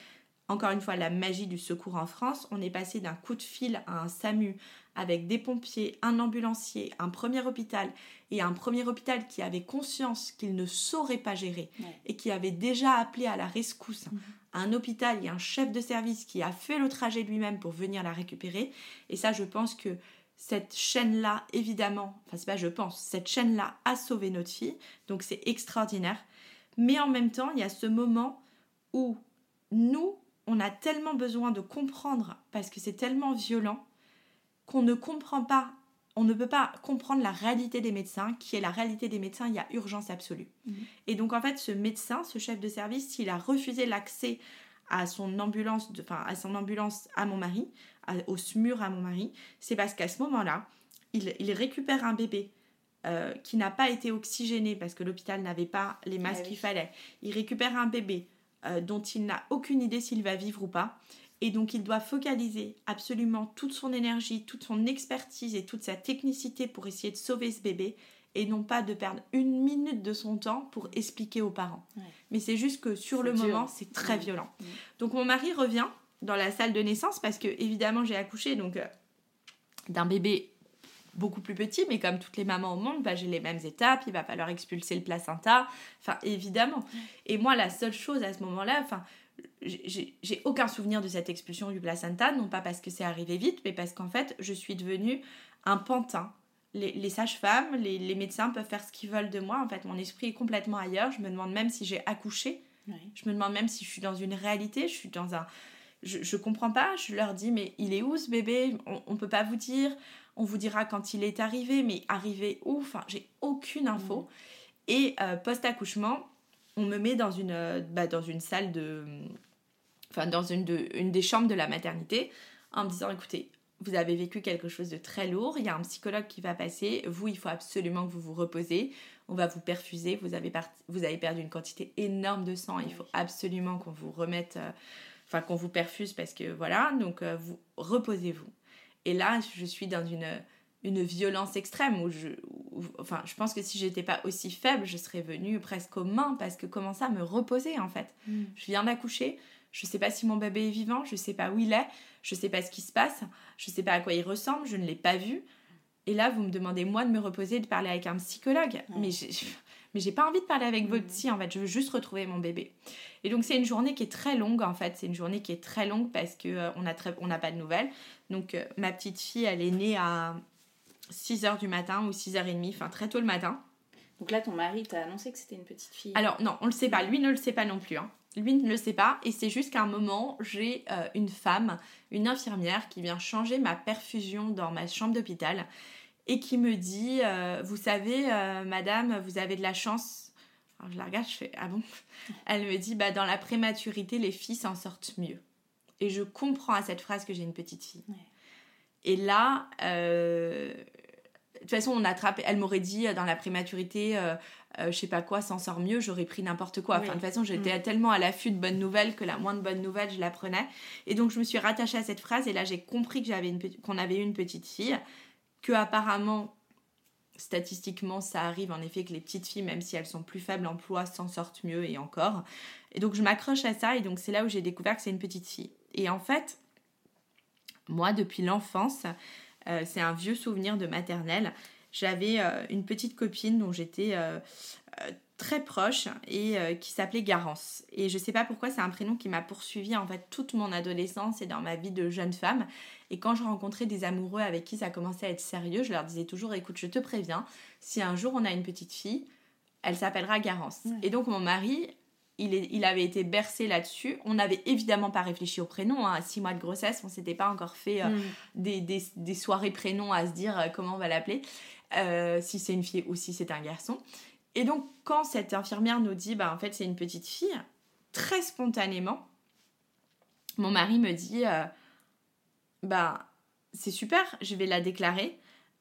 encore une fois, la magie du secours en France, on est passé d'un coup de fil à un SAMU avec des pompiers, un ambulancier, un premier hôpital et un premier hôpital qui avait conscience qu'il ne saurait pas gérer et qui avait déjà appelé à la rescousse un hôpital et un chef de service qui a fait le trajet lui-même pour venir la récupérer. Et ça, je pense que cette chaîne-là, évidemment, enfin c'est pas je pense, cette chaîne-là a sauvé notre fille, donc c'est extraordinaire. Mais en même temps, il y a ce moment où nous, on a tellement besoin de comprendre parce que c'est tellement violent qu'on ne comprend pas, on ne peut pas comprendre la réalité des médecins, qui est la réalité des médecins, il y a urgence absolue. Mhm. Et donc en fait, ce médecin, ce chef de service, s'il a refusé l'accès à son ambulance, enfin à son ambulance à mon mari, au SMUR à mon mari, c'est parce qu'à ce moment-là, il, récupère un bébé euh, qui n'a pas été oxygéné parce que l'hôpital n'avait pas les masques ah qu'il fallait. Il récupère un bébé euh, dont il n'a aucune idée s'il va vivre ou pas. Et donc il doit focaliser absolument toute son énergie, toute son expertise et toute sa technicité pour essayer de sauver ce bébé et non pas de perdre une minute de son temps pour expliquer aux parents. Mais c'est juste que sur le moment, c'est très violent. Donc mon mari revient dans la salle de naissance parce que évidemment j'ai accouché donc euh, d'un bébé beaucoup plus petit, mais comme toutes les mamans au monde, bah, j'ai les mêmes étapes, il va falloir expulser le placenta, enfin évidemment. Et moi, la seule chose à ce moment-là, enfin, j'ai aucun souvenir de cette expulsion du placenta, non pas parce que c'est arrivé vite, mais parce qu'en fait, je suis devenue un pantin. Les, sages-femmes, les, médecins peuvent faire ce qu'ils veulent de moi. En fait, mon esprit est complètement ailleurs. Je me demande même si j'ai accouché. Je me demande même si je suis dans une réalité. Je suis dans un. Je, je comprends pas. Je leur dis, mais il est où ce bébé? On, ne peut pas vous dire on vous dira quand il est arrivé, mais arrivé où? Enfin, j'ai aucune info. Et euh, post-accouchement, on me met dans une, euh, bah, dans une salle de. Enfin, dans une, de, une des chambres de la maternité en me disant écoutez, vous avez vécu quelque chose de très lourd, il y a un psychologue qui va passer, vous, il faut absolument que vous vous reposez, on va vous perfuser, vous avez, vous avez perdu une quantité énorme de sang, il faut absolument qu'on vous remette, euh, enfin qu'on vous perfuse parce que voilà, donc vous reposez-vous. Et là, je suis dans une, une violence extrême où je, enfin, je pense que si j'étais pas aussi faible, je serais venue presque aux mains parce que comment ça me reposer en fait. Mm. Je viens d'accoucher, je sais pas si mon bébé est vivant, je sais pas où il est, je sais pas ce qui se passe, je sais pas à quoi il ressemble, je ne l'ai pas vu. Et là, vous me demandez moi de me reposer, de parler avec un psychologue. Mais mais j'ai pas envie de parler avec votre mm. psy en fait, je veux juste retrouver mon bébé. Et donc c'est une journée qui est très longue en fait, c'est une journée qui est très longue parce que euh, on a très on n'a pas de nouvelles. Donc euh, ma petite fille, elle est née à 6h du matin ou 6h30, enfin très tôt le matin. Donc là, ton mari t'a annoncé que c'était une petite fille. Alors non, on le sait pas. Lui ne le sait pas non plus. Hein. Lui ne le sait pas. Et c'est juste qu'à un moment, j'ai euh, une femme, une infirmière, qui vient changer ma perfusion dans ma chambre d'hôpital et qui me dit, euh, vous savez, euh, madame, vous avez de la chance. Alors je la regarde, je fais, ah bon? Elle me dit, bah dans la prématurité, les filles s'en sortent mieux. Et je comprends à cette phrase que j'ai une petite fille. Et là, de toute façon, on attrape. Elle m'aurait dit euh, dans la prématurité, euh, euh, je sais pas quoi, s'en sort mieux, j'aurais pris n'importe quoi. Enfin, de toute façon, j'étais mm. tellement à l'affût de bonnes nouvelles que la moindre bonne nouvelle, je la prenais. Et donc, je me suis rattachée à cette phrase et là, j'ai compris que j'avais une qu'on avait eu une petite fille, que apparemment, statistiquement, ça arrive en effet que les petites filles, même si elles sont plus faibles en poids, s'en sortent mieux et encore. Et donc, je m'accroche à ça et donc c'est là où j'ai découvert que c'est une petite fille. Et en fait, moi, depuis l'enfance, euh, c'est un vieux souvenir de maternelle. J'avais euh, une petite copine dont j'étais euh, très proche et qui s'appelait Garance. Et je sais pas pourquoi, c'est un prénom qui m'a poursuivi en fait toute mon adolescence et dans ma vie de jeune femme. Et quand je rencontrais des amoureux avec qui ça commençait à être sérieux, je leur disais toujours écoute, je te préviens, si un jour on a une petite fille, elle s'appellera Garance. Et donc mon mari il, avait été bercé là-dessus. On n'avait évidemment pas réfléchi au prénom. Hein. À six mois de grossesse, on s'était pas encore fait euh, mm. des, soirées prénoms à se dire euh, comment on va l'appeler, euh, si c'est une fille ou si c'est un garçon. Et donc, quand cette infirmière nous dit, bah, en fait, c'est une petite fille, très spontanément, mon mari me dit, bah, c'est super, je vais la déclarer.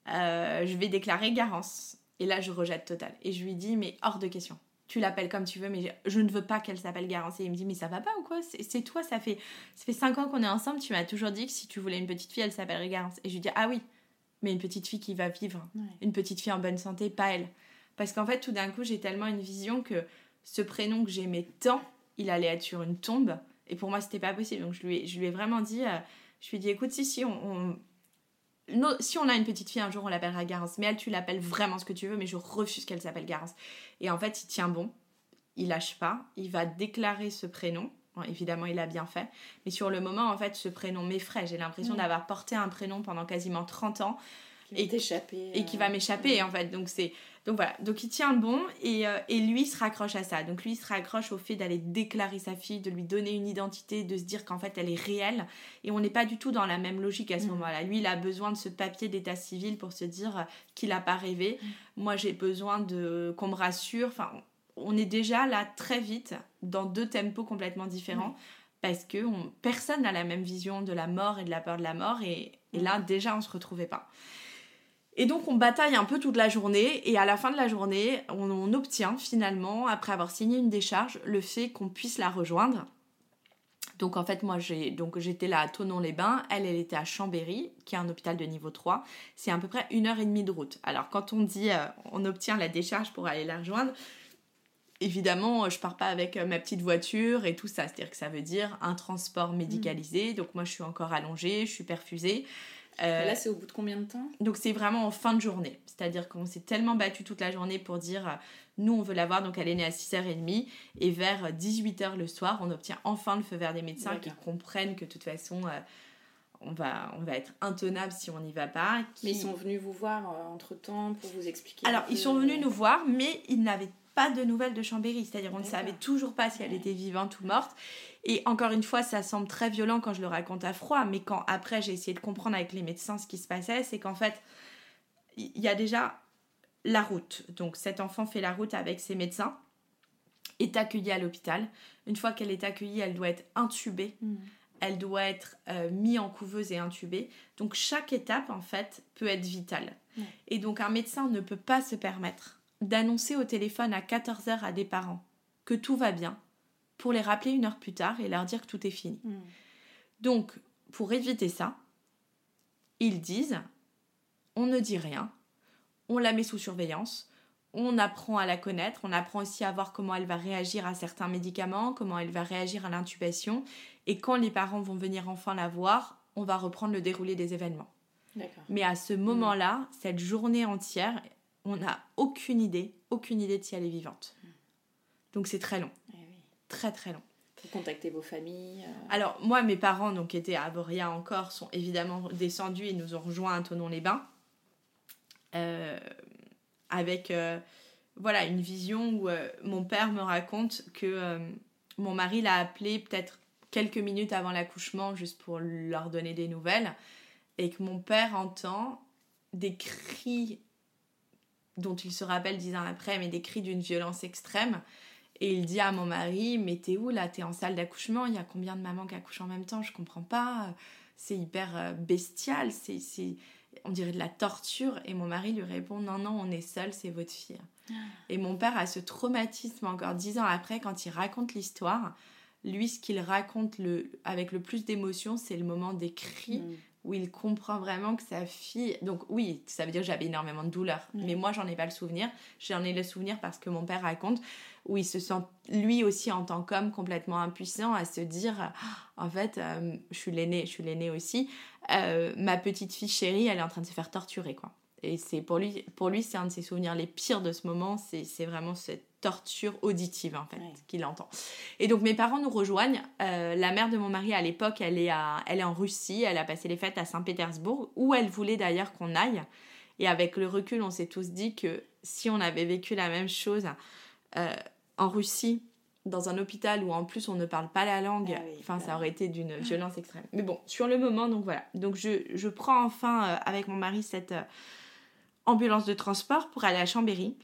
je vais déclarer Garance. Et là, je rejette total. Et je lui dis, mais hors de question tu l'appelles comme tu veux, mais je ne veux pas qu'elle s'appelle Garance. Et il me dit, mais ça va pas ou quoi? C'est toi, ça fait, ça fait 5 ans qu'on est ensemble, tu m'as toujours dit que si tu voulais une petite fille, elle s'appellerait Garance. Et je lui dis, ah oui, mais une petite fille qui va vivre, une petite fille en bonne santé, pas elle. Parce qu'en fait, tout d'un coup, j'ai tellement une vision que ce prénom que j'aimais tant, il allait être sur une tombe. Et pour moi, c'était pas possible. Donc je lui ai, je lui ai vraiment dit, euh, je lui ai dit, écoute, si, si, on si on a une petite fille un jour, on l'appellera Garance. Mais elle, tu l'appelles vraiment ce que tu veux, mais je refuse qu'elle s'appelle Garance. Et en fait, il tient bon. Il lâche pas. Il va déclarer ce prénom. évidemment, il a bien fait. Mais sur le moment, en fait, ce prénom m'effraie. J'ai l'impression mm. d'avoir porté un prénom pendant quasiment 30 ans. Et, et qui va euh, m'échapper, en fait. Donc, c'est donc voilà, donc il tient bon et, euh, et, lui se raccroche à ça. Donc lui il se raccroche au fait d'aller déclarer sa fille, de lui donner une identité, de se dire qu'en fait elle est réelle. Et on n'est pas du tout dans la même logique à ce mm. moment-là. Lui il a besoin de ce papier d'état civil pour se dire qu'il n'a pas rêvé. Mm. Moi j'ai besoin de qu'on me rassure. Enfin, on est déjà là très vite dans deux tempos complètement différents. Mm. Parce que personne n'a la même vision de la mort et de la peur de la mort. Et, et là, déjà, on se retrouvait pas. Et donc on bataille un peu toute la journée et à la fin de la journée, on, obtient finalement, après avoir signé une décharge, le fait qu'on puisse la rejoindre. Donc en fait moi j'ai donc j'étais là à Tonon-les-Bains, elle elle était à Chambéry, qui est un hôpital de niveau 3. C'est à peu près une heure et demie de route. Alors quand on dit euh, on obtient la décharge pour aller la rejoindre, évidemment je pars pas avec euh, ma petite voiture et tout ça. C'est-à-dire que ça veut dire un transport médicalisé. Donc moi je suis encore allongée, je suis perfusée. Euh, là, c'est au bout de combien de temps? Donc, c'est vraiment en fin de journée. C'est-à-dire qu'on s'est tellement battu toute la journée pour dire euh, nous, on veut la voir. Donc, elle est née à 6h30. Et vers 18h le soir, on obtient enfin le feu vert des médecins qui comprennent que de toute façon. Euh, on va, on va être intenable si on n'y va pas. Mais ils sont venus vous voir entre temps pour vous expliquer. Alors, ils sont venus nous voir, mais ils n'avaient pas de nouvelles de Chambéry. C'est-à-dire, on ne savait toujours pas si elle était vivante ou morte. Et encore une fois, ça semble très violent quand je le raconte à froid, mais quand après j'ai essayé de comprendre avec les médecins ce qui se passait, c'est qu'en fait, il y a déjà la route. Donc cet enfant fait la route avec ses médecins, est accueillie à l'hôpital. Une fois qu'elle est accueillie, elle doit être intubée. Hmm. Elle doit être euh, mise en couveuse et intubée. Donc chaque étape, en fait, peut être vitale. Et donc un médecin ne peut pas se permettre d'annoncer au téléphone à 14h à des parents que tout va bien, pour les rappeler une heure plus tard et leur dire que tout est fini. Hmm. Donc, pour éviter ça, ils disent on ne dit rien, on la met sous surveillance, on apprend à la connaître, on apprend aussi à voir comment elle va réagir à certains médicaments, comment elle va réagir à l'intubation, et quand les parents vont venir enfin la voir, on va reprendre le déroulé des événements. Mais à ce moment-là, cette journée entière, on n'a aucune idée, aucune idée de si elle est vivante. Hmm. Donc c'est très long très très long. Vous contactez vos familles euh. Alors moi, mes parents, donc qui étaient à Boria encore, sont évidemment descendus et nous ont rejoints à Tonon-les-Bains. Euh, avec... Euh, voilà, une vision où mon père me raconte que mon mari l'a appelé peut-être quelques minutes avant l'accouchement juste pour leur donner des nouvelles et que mon père entend des cris dont il se rappelle dix ans après, mais des cris d'une violence extrême. Et il dit à mon mari, mais t'es où là? T'es en salle d'accouchement Il y a combien de mamans qui accouchent en même temps? Je comprends pas. C'est hyper euh, bestial. C'est, on dirait de la torture. Et mon mari lui répond, non, non, on est seul, c'est votre fille. Et mon père a ce traumatisme encore dix ans après quand il raconte l'histoire. Lui, ce qu'il raconte le, avec le plus d'émotion, c'est le moment des cris. Mm où il comprend vraiment que sa fille. Donc, oui, ça veut dire que j'avais énormément de douleur. Mm. Mais moi, j'en ai pas le souvenir. J'en ai le souvenir parce que mon père raconte où il se sent, lui aussi, en tant qu'homme, complètement impuissant à se dire en fait, euh, je suis l'aîné, je suis l'aîné aussi. Euh, ma petite fille chérie, elle est en train de se faire torturer, quoi. Et c'est pour lui, pour lui c'est un de ses souvenirs les pires de ce moment. C'est vraiment cette torture auditive en fait qu'il entend. Et donc mes parents nous rejoignent. Euh, la mère de mon mari à l'époque, elle est à, elle est en Russie. Elle a passé les fêtes à Saint-Pétersbourg où elle voulait d'ailleurs qu'on aille. Et avec le recul, on s'est tous dit que si on avait vécu la même chose euh, en Russie, dans un hôpital où en plus on ne parle pas la langue, ah enfin ça aurait été d'une violence extrême. Mais bon, sur le moment, donc voilà. Donc je, je prends enfin euh, avec mon mari cette ambulance de transport pour aller à Chambéry.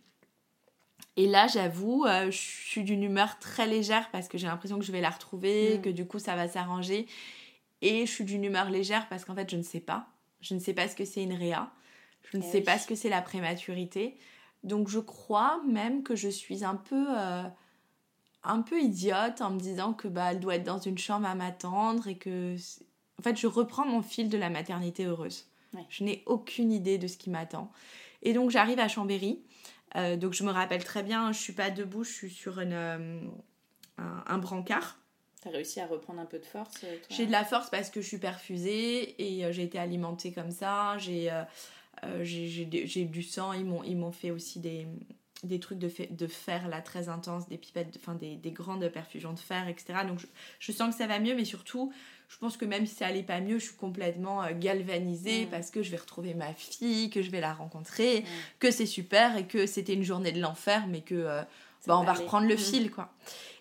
Et là, j'avoue, euh, je suis d'une humeur très légère parce que j'ai l'impression que je vais la retrouver, mm. que du coup, ça va s'arranger. Et je suis d'une humeur légère parce qu'en fait, je ne sais pas. Je ne sais pas ce que c'est une réa. Je ne eh sais pas ce que c'est la prématurité. Donc, je crois même que je suis un peu, euh, un peu idiote en me disant que bah, elle doit être dans une chambre à m'attendre et que, en fait, je reprends mon fil de la maternité heureuse. Je n'ai aucune idée de ce qui m'attend. Et donc, j'arrive à Chambéry. Euh, donc je me rappelle très bien, je suis pas debout, je suis sur une, euh, un, un, brancard. T'as réussi à reprendre un peu de force euh, J'ai de la force parce que je suis perfusée et j'ai été alimentée comme ça. J'ai j'ai du sang, ils m'ont fait aussi des, des trucs de, de fer là très intenses, des pipettes, enfin des, des, grandes perfusions de fer, etc. Donc je, je, sens que ça va mieux, mais surtout je pense que même si ça allait pas mieux, je suis complètement euh, galvanisée mm. parce que je vais retrouver ma fille, que je vais la rencontrer, mm. que c'est super et que c'était une journée de l'enfer, mais que euh, bah, on va reprendre le mm. fil, quoi.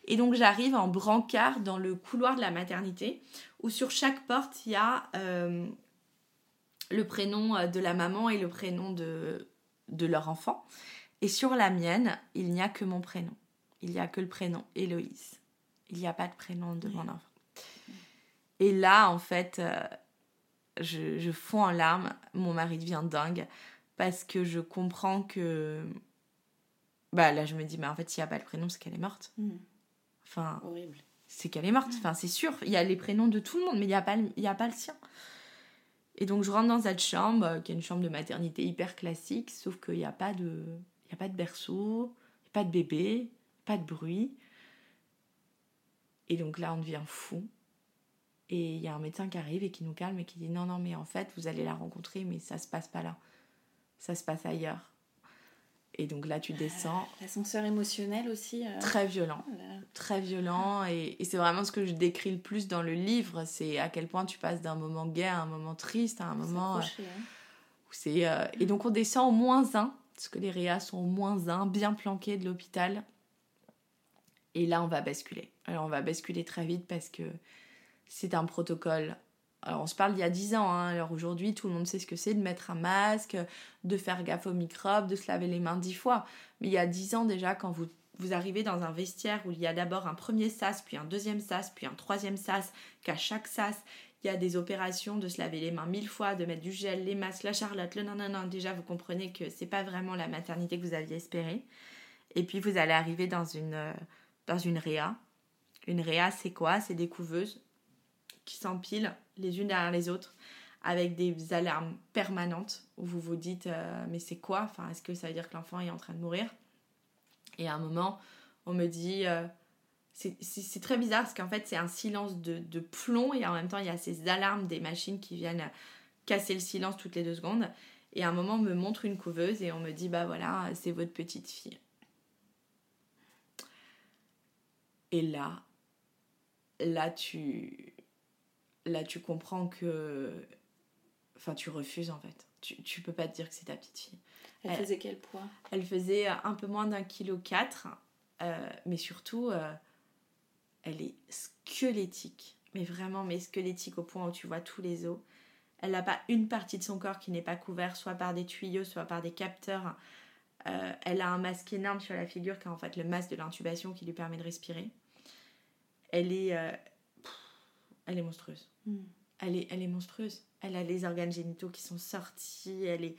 Et donc j'arrive en brancard dans le couloir de la maternité où sur chaque porte il y a euh, le prénom de la maman et le prénom de, de leur enfant. Et sur la mienne, il n'y a que mon prénom. Il n'y a que le prénom Héloïse. Il n'y a pas de prénom de mon enfant. Et là, en fait, euh, je, je fonds en larmes. Mon mari devient dingue parce que je comprends que. Bah là, je me dis, mais en fait, s'il n'y a pas le prénom, c'est qu'elle est morte. Hmm. Enfin. Horrible. C'est qu'elle est morte. Enfin, c'est sûr. Il y a les prénoms de tout le monde, mais il n'y a, pas, y a pas le sien. Et donc, je rentre dans cette chambre, euh, qui est une chambre de maternité hyper classique, sauf qu'il n'y a pas de. Il a pas de berceau, pas de bébé, pas de bruit. Et donc là, on devient fou. Et il y a un médecin qui arrive et qui nous calme et qui dit non, non, mais en fait, vous allez la rencontrer, mais ça se passe pas là. Ça se passe ailleurs. Et donc là, tu descends. L'ascenseur émotionnel aussi. Euh. Très violent. Très violent. Et, c'est vraiment ce que je décris le plus dans le livre. C'est à quel point tu passes d'un moment gai à un moment triste, à un moment. Euh, hein. c'est. Euh, et donc on descend au moins un, parce que les réas sont au moins un, bien planqués de l'hôpital. Et là, on va basculer. Alors on va basculer très vite parce que c'est un protocole. Alors on se parle d'il y a 10 ans, hein. alors aujourd'hui tout le monde sait ce que c'est de mettre un masque, de faire gaffe aux microbes, de se laver les mains 10 fois. Mais il y a 10 ans déjà, quand vous, vous arrivez dans un vestiaire où il y a d'abord un premier sas, puis un deuxième sas, puis un troisième sas, qu'à chaque sas, il y a des opérations de se laver les mains mille fois, de mettre du gel, les masques, la charlotte, le non, déjà vous comprenez que c'est pas vraiment la maternité que vous aviez espéré. Et puis vous allez arriver dans une, euh, dans une réa. Une réa, c'est quoi? C'est des couveuses qui s'empilent les unes derrière les autres avec des alarmes permanentes où vous vous dites euh, mais c'est quoi? Enfin est-ce que ça veut dire que l'enfant est en train de mourir? Et à un moment on me dit euh, c'est très bizarre parce qu'en fait c'est un silence de, de, plomb et en même temps il y a ces alarmes des machines qui viennent casser le silence toutes les deux secondes. Et à un moment on me montre une couveuse et on me dit bah voilà c'est votre petite fille. Et là là tu là tu comprends que enfin tu refuses en fait. Tu, tu peux pas te dire que c'est ta petite fille. Elle, faisait quel poids? Elle faisait un peu moins d'un kilo 4, mais surtout, elle est squelettique. Mais vraiment, mais squelettique au point où tu vois tous les os. Elle n'a pas une partie de son corps qui n'est pas couverte, soit par des tuyaux, soit par des capteurs. Euh, elle a un masque énorme sur la figure, qui est en fait le masque de l'intubation qui lui permet de respirer. Elle est, euh, elle est monstrueuse. Hmm. Elle, est, elle est monstrueuse. Elle a les organes génitaux qui sont sortis. Elle est,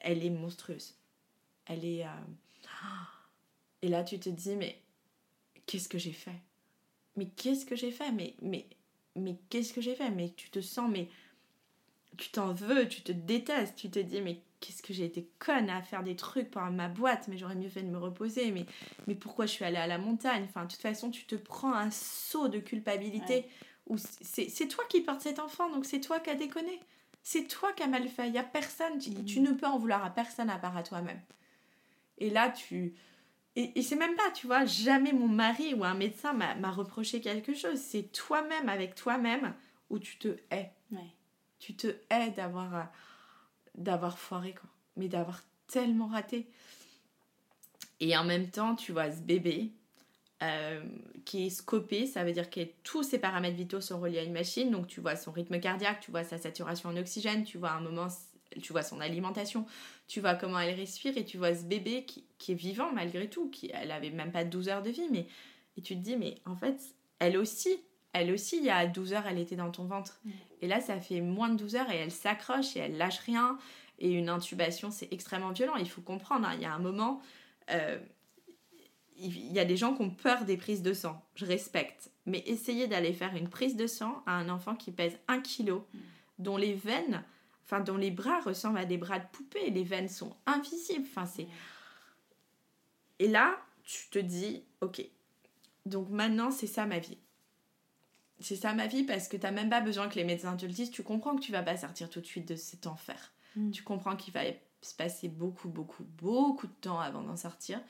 elle, est monstrueuse. Elle est. Euh, et là, tu te dis, mais qu'est-ce que j'ai fait? Mais qu'est-ce que j'ai fait? Mais, mais, mais qu'est-ce que j'ai fait? Mais tu te sens, mais tu t'en veux, tu te détestes, tu te dis mais qu'est-ce que j'ai été conne à faire des trucs pour ma boîte, mais j'aurais mieux fait de me reposer, mais, mais pourquoi je suis allée à la montagne? Enfin, de toute façon, tu te prends un saut de culpabilité où c'est toi qui portes cet enfant, donc c'est toi qui as déconné. C'est toi qui as mal fait. Il n'y a personne, tu, tu, mm. ne peux en vouloir à personne à part à toi-même. Et là, tu. Et, et c'est même pas, tu vois, jamais mon mari ou un médecin m'a reproché quelque chose. C'est toi-même avec toi-même où tu te hais. Ouais tu te hais d'avoir euh, d'avoir foiré quoi mais d'avoir tellement raté et en même temps tu vois ce bébé euh, qui est scopé, ça veut dire que tous ses paramètres vitaux sont reliés à une machine, donc tu vois son rythme cardiaque, tu vois sa saturation en oxygène, tu vois un moment, tu vois son alimentation, tu vois comment elle respire et tu vois ce bébé qui, qui est vivant malgré tout, qui elle avait même pas 12 heures de vie, mais et tu te dis mais en fait elle aussi, elle aussi, il y a 12 heures, elle était dans ton ventre. Mm. Et là, ça fait moins de 12 heures et elle s'accroche et elle lâche rien. Et une intubation, c'est extrêmement violent. Il faut comprendre, hein. il y a un moment, euh, il y a des gens qui ont peur des prises de sang. Je respecte. Mais essayez d'aller faire une prise de sang à un enfant qui pèse 1 kg, mm. dont les veines, enfin, dont les bras ressemblent à des bras de poupée. Les veines sont invisibles. Enfin, c'est... Et là, tu te dis, ok, donc maintenant, c'est ça ma vie c'est ça ma vie parce que t'as même pas besoin que les médecins te le disent. Tu comprends que tu vas pas sortir tout de suite de cet enfer. Mm. Tu comprends qu'il va se passer beaucoup, beaucoup, beaucoup de temps avant d'en sortir.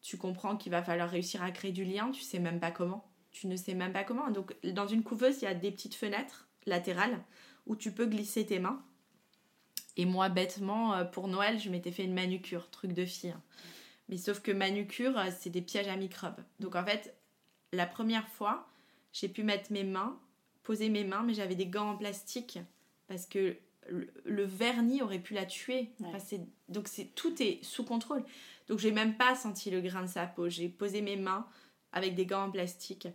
Tu comprends qu'il va falloir réussir à créer du lien. Tu sais même pas comment. Tu ne sais même pas comment. Donc, dans une couveuse, il y a des petites fenêtres latérales où tu peux glisser tes mains. Et moi, bêtement, euh, pour Noël, je m'étais fait une manucure, truc de fille. Mais sauf que manucure, euh, c'est des pièges à microbes. Donc en fait, la première fois, j'ai pu mettre mes mains, poser mes mains, mais j'avais des gants en plastique parce que le, vernis aurait pu la tuer. donc c'est tout est sous contrôle. Donc j'ai même pas senti le grain de sa peau. J'ai posé mes mains avec des gants en plastique.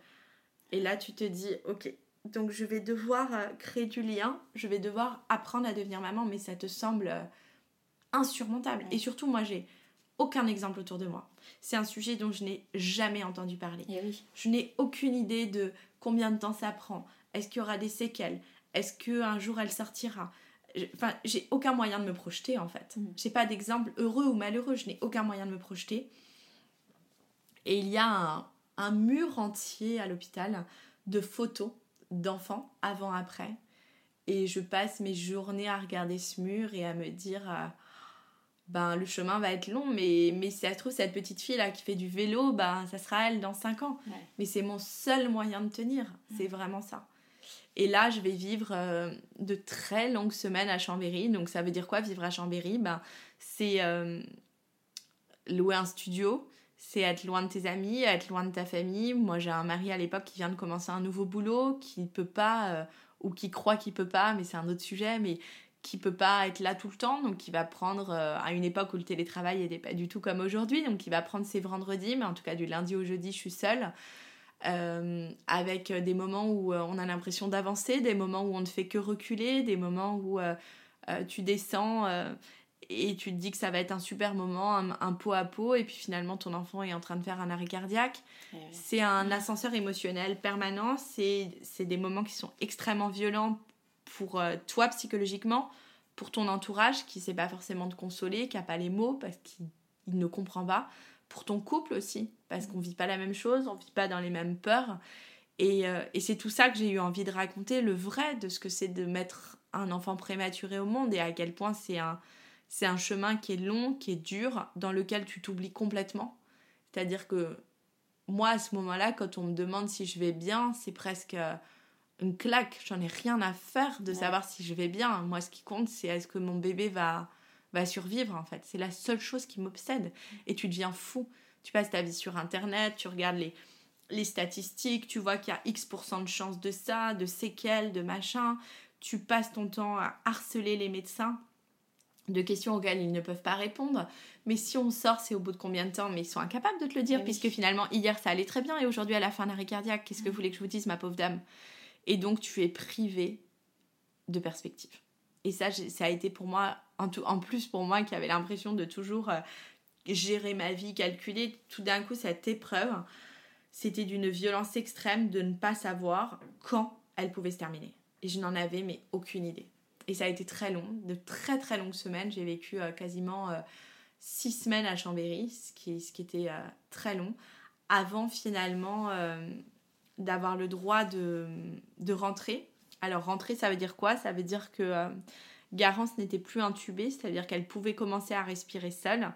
Et là tu te dis ok. Donc je vais devoir euh, créer du lien. Je vais devoir apprendre à devenir maman, mais ça te semble euh, insurmontable. Et surtout moi j'ai aucun exemple autour de moi. C'est un sujet dont je n'ai jamais entendu parler. Eh je n'ai aucune idée de combien de temps ça prend. Est-ce qu'il y aura des séquelles? Est-ce qu'un jour elle sortira? Enfin, j'ai aucun moyen de me projeter en fait. Mm. J'ai pas d'exemple heureux ou malheureux, je n'ai aucun moyen de me projeter. Et il y a un, mur entier à l'hôpital de photos d'enfants avant-après. Et je passe mes journées à regarder ce mur et à me dire. Euh, ben le chemin va être long, mais, mais si ça se trouve, cette petite fille là qui fait du vélo, ben ça sera elle dans 5 ans. Mais c'est mon seul moyen de tenir, c'est vraiment ça. Et là, je vais vivre euh, de très longues semaines à Chambéry. Donc ça veut dire quoi vivre à Chambéry? Ben, C'est euh, louer un studio, c'est être loin de tes amis, être loin de ta famille. Moi, j'ai un mari à l'époque qui vient de commencer un nouveau boulot, qui ne peut pas, euh, ou qui croit qu'il peut pas, mais c'est un autre sujet, mais qui peut pas être là tout le temps, donc qui va prendre euh, à une époque où le télétravail n'était pas du tout comme aujourd'hui, donc qui va prendre ses vendredis, mais en tout cas du lundi au jeudi, je suis seule. Euh, avec des moments où on a l'impression d'avancer, des moments où on ne fait que reculer, des moments où tu descends et tu te dis que ça va être un super moment, un, pot à pot, et puis finalement ton enfant est en train de faire un arrêt cardiaque. Eh c'est un ascenseur émotionnel permanent, c'est des moments qui sont extrêmement violents pour euh, toi psychologiquement, pour ton entourage qui sait pas forcément te consoler, qui a pas les mots parce qu'il ne comprend pas, pour ton couple aussi, parce qu'on vit pas la même chose, on vit pas dans les mêmes peurs. Et, euh, et c'est tout ça que j'ai eu envie de raconter, le vrai de ce que c'est de mettre un enfant prématuré au monde et à quel point c'est un, c'est un chemin qui est long, qui est dur, dans lequel tu t'oublies complètement. C'est-à-dire que moi, à ce moment-là, quand on me demande si je vais bien, c'est presque une claque. J'en ai rien à faire de savoir si je vais bien. Moi, ce qui compte, c'est est-ce que mon bébé va, va survivre, en fait. C'est la seule chose qui m'obsède. Et tu deviens fou. Tu passes ta vie sur Internet, tu regardes les, les statistiques, tu vois qu'il y a X% de chances de ça, de séquelles, de machin. Tu passes ton temps à harceler les médecins de questions auxquelles ils ne peuvent pas répondre. Mais si on sort, c'est au bout de combien de temps? Mais ils sont incapables de te le dire, puisque finalement, hier, ça allait très bien, et aujourd'hui, à la fin, l'arrêt cardiaque, qu'est-ce que vous voulez que je vous dise, ma pauvre dame? Et donc, tu es privé de perspective. Et ça, ça a été pour moi, en, tout, en plus pour moi, qui avait l'impression de toujours euh, gérer ma vie, calculer, tout d'un coup, cette épreuve, c'était d'une violence extrême de ne pas savoir quand elle pouvait se terminer. Et je n'en avais mais aucune idée. Et ça a été très long, de très très longues semaines. J'ai vécu euh, quasiment euh, six semaines à Chambéry, ce qui, ce qui était euh, très long, avant finalement d'avoir le droit de, de, rentrer. Alors rentrer, ça veut dire quoi? Ça veut dire que Garance n'était plus intubée, c'est-à-dire qu'elle pouvait commencer à respirer seule.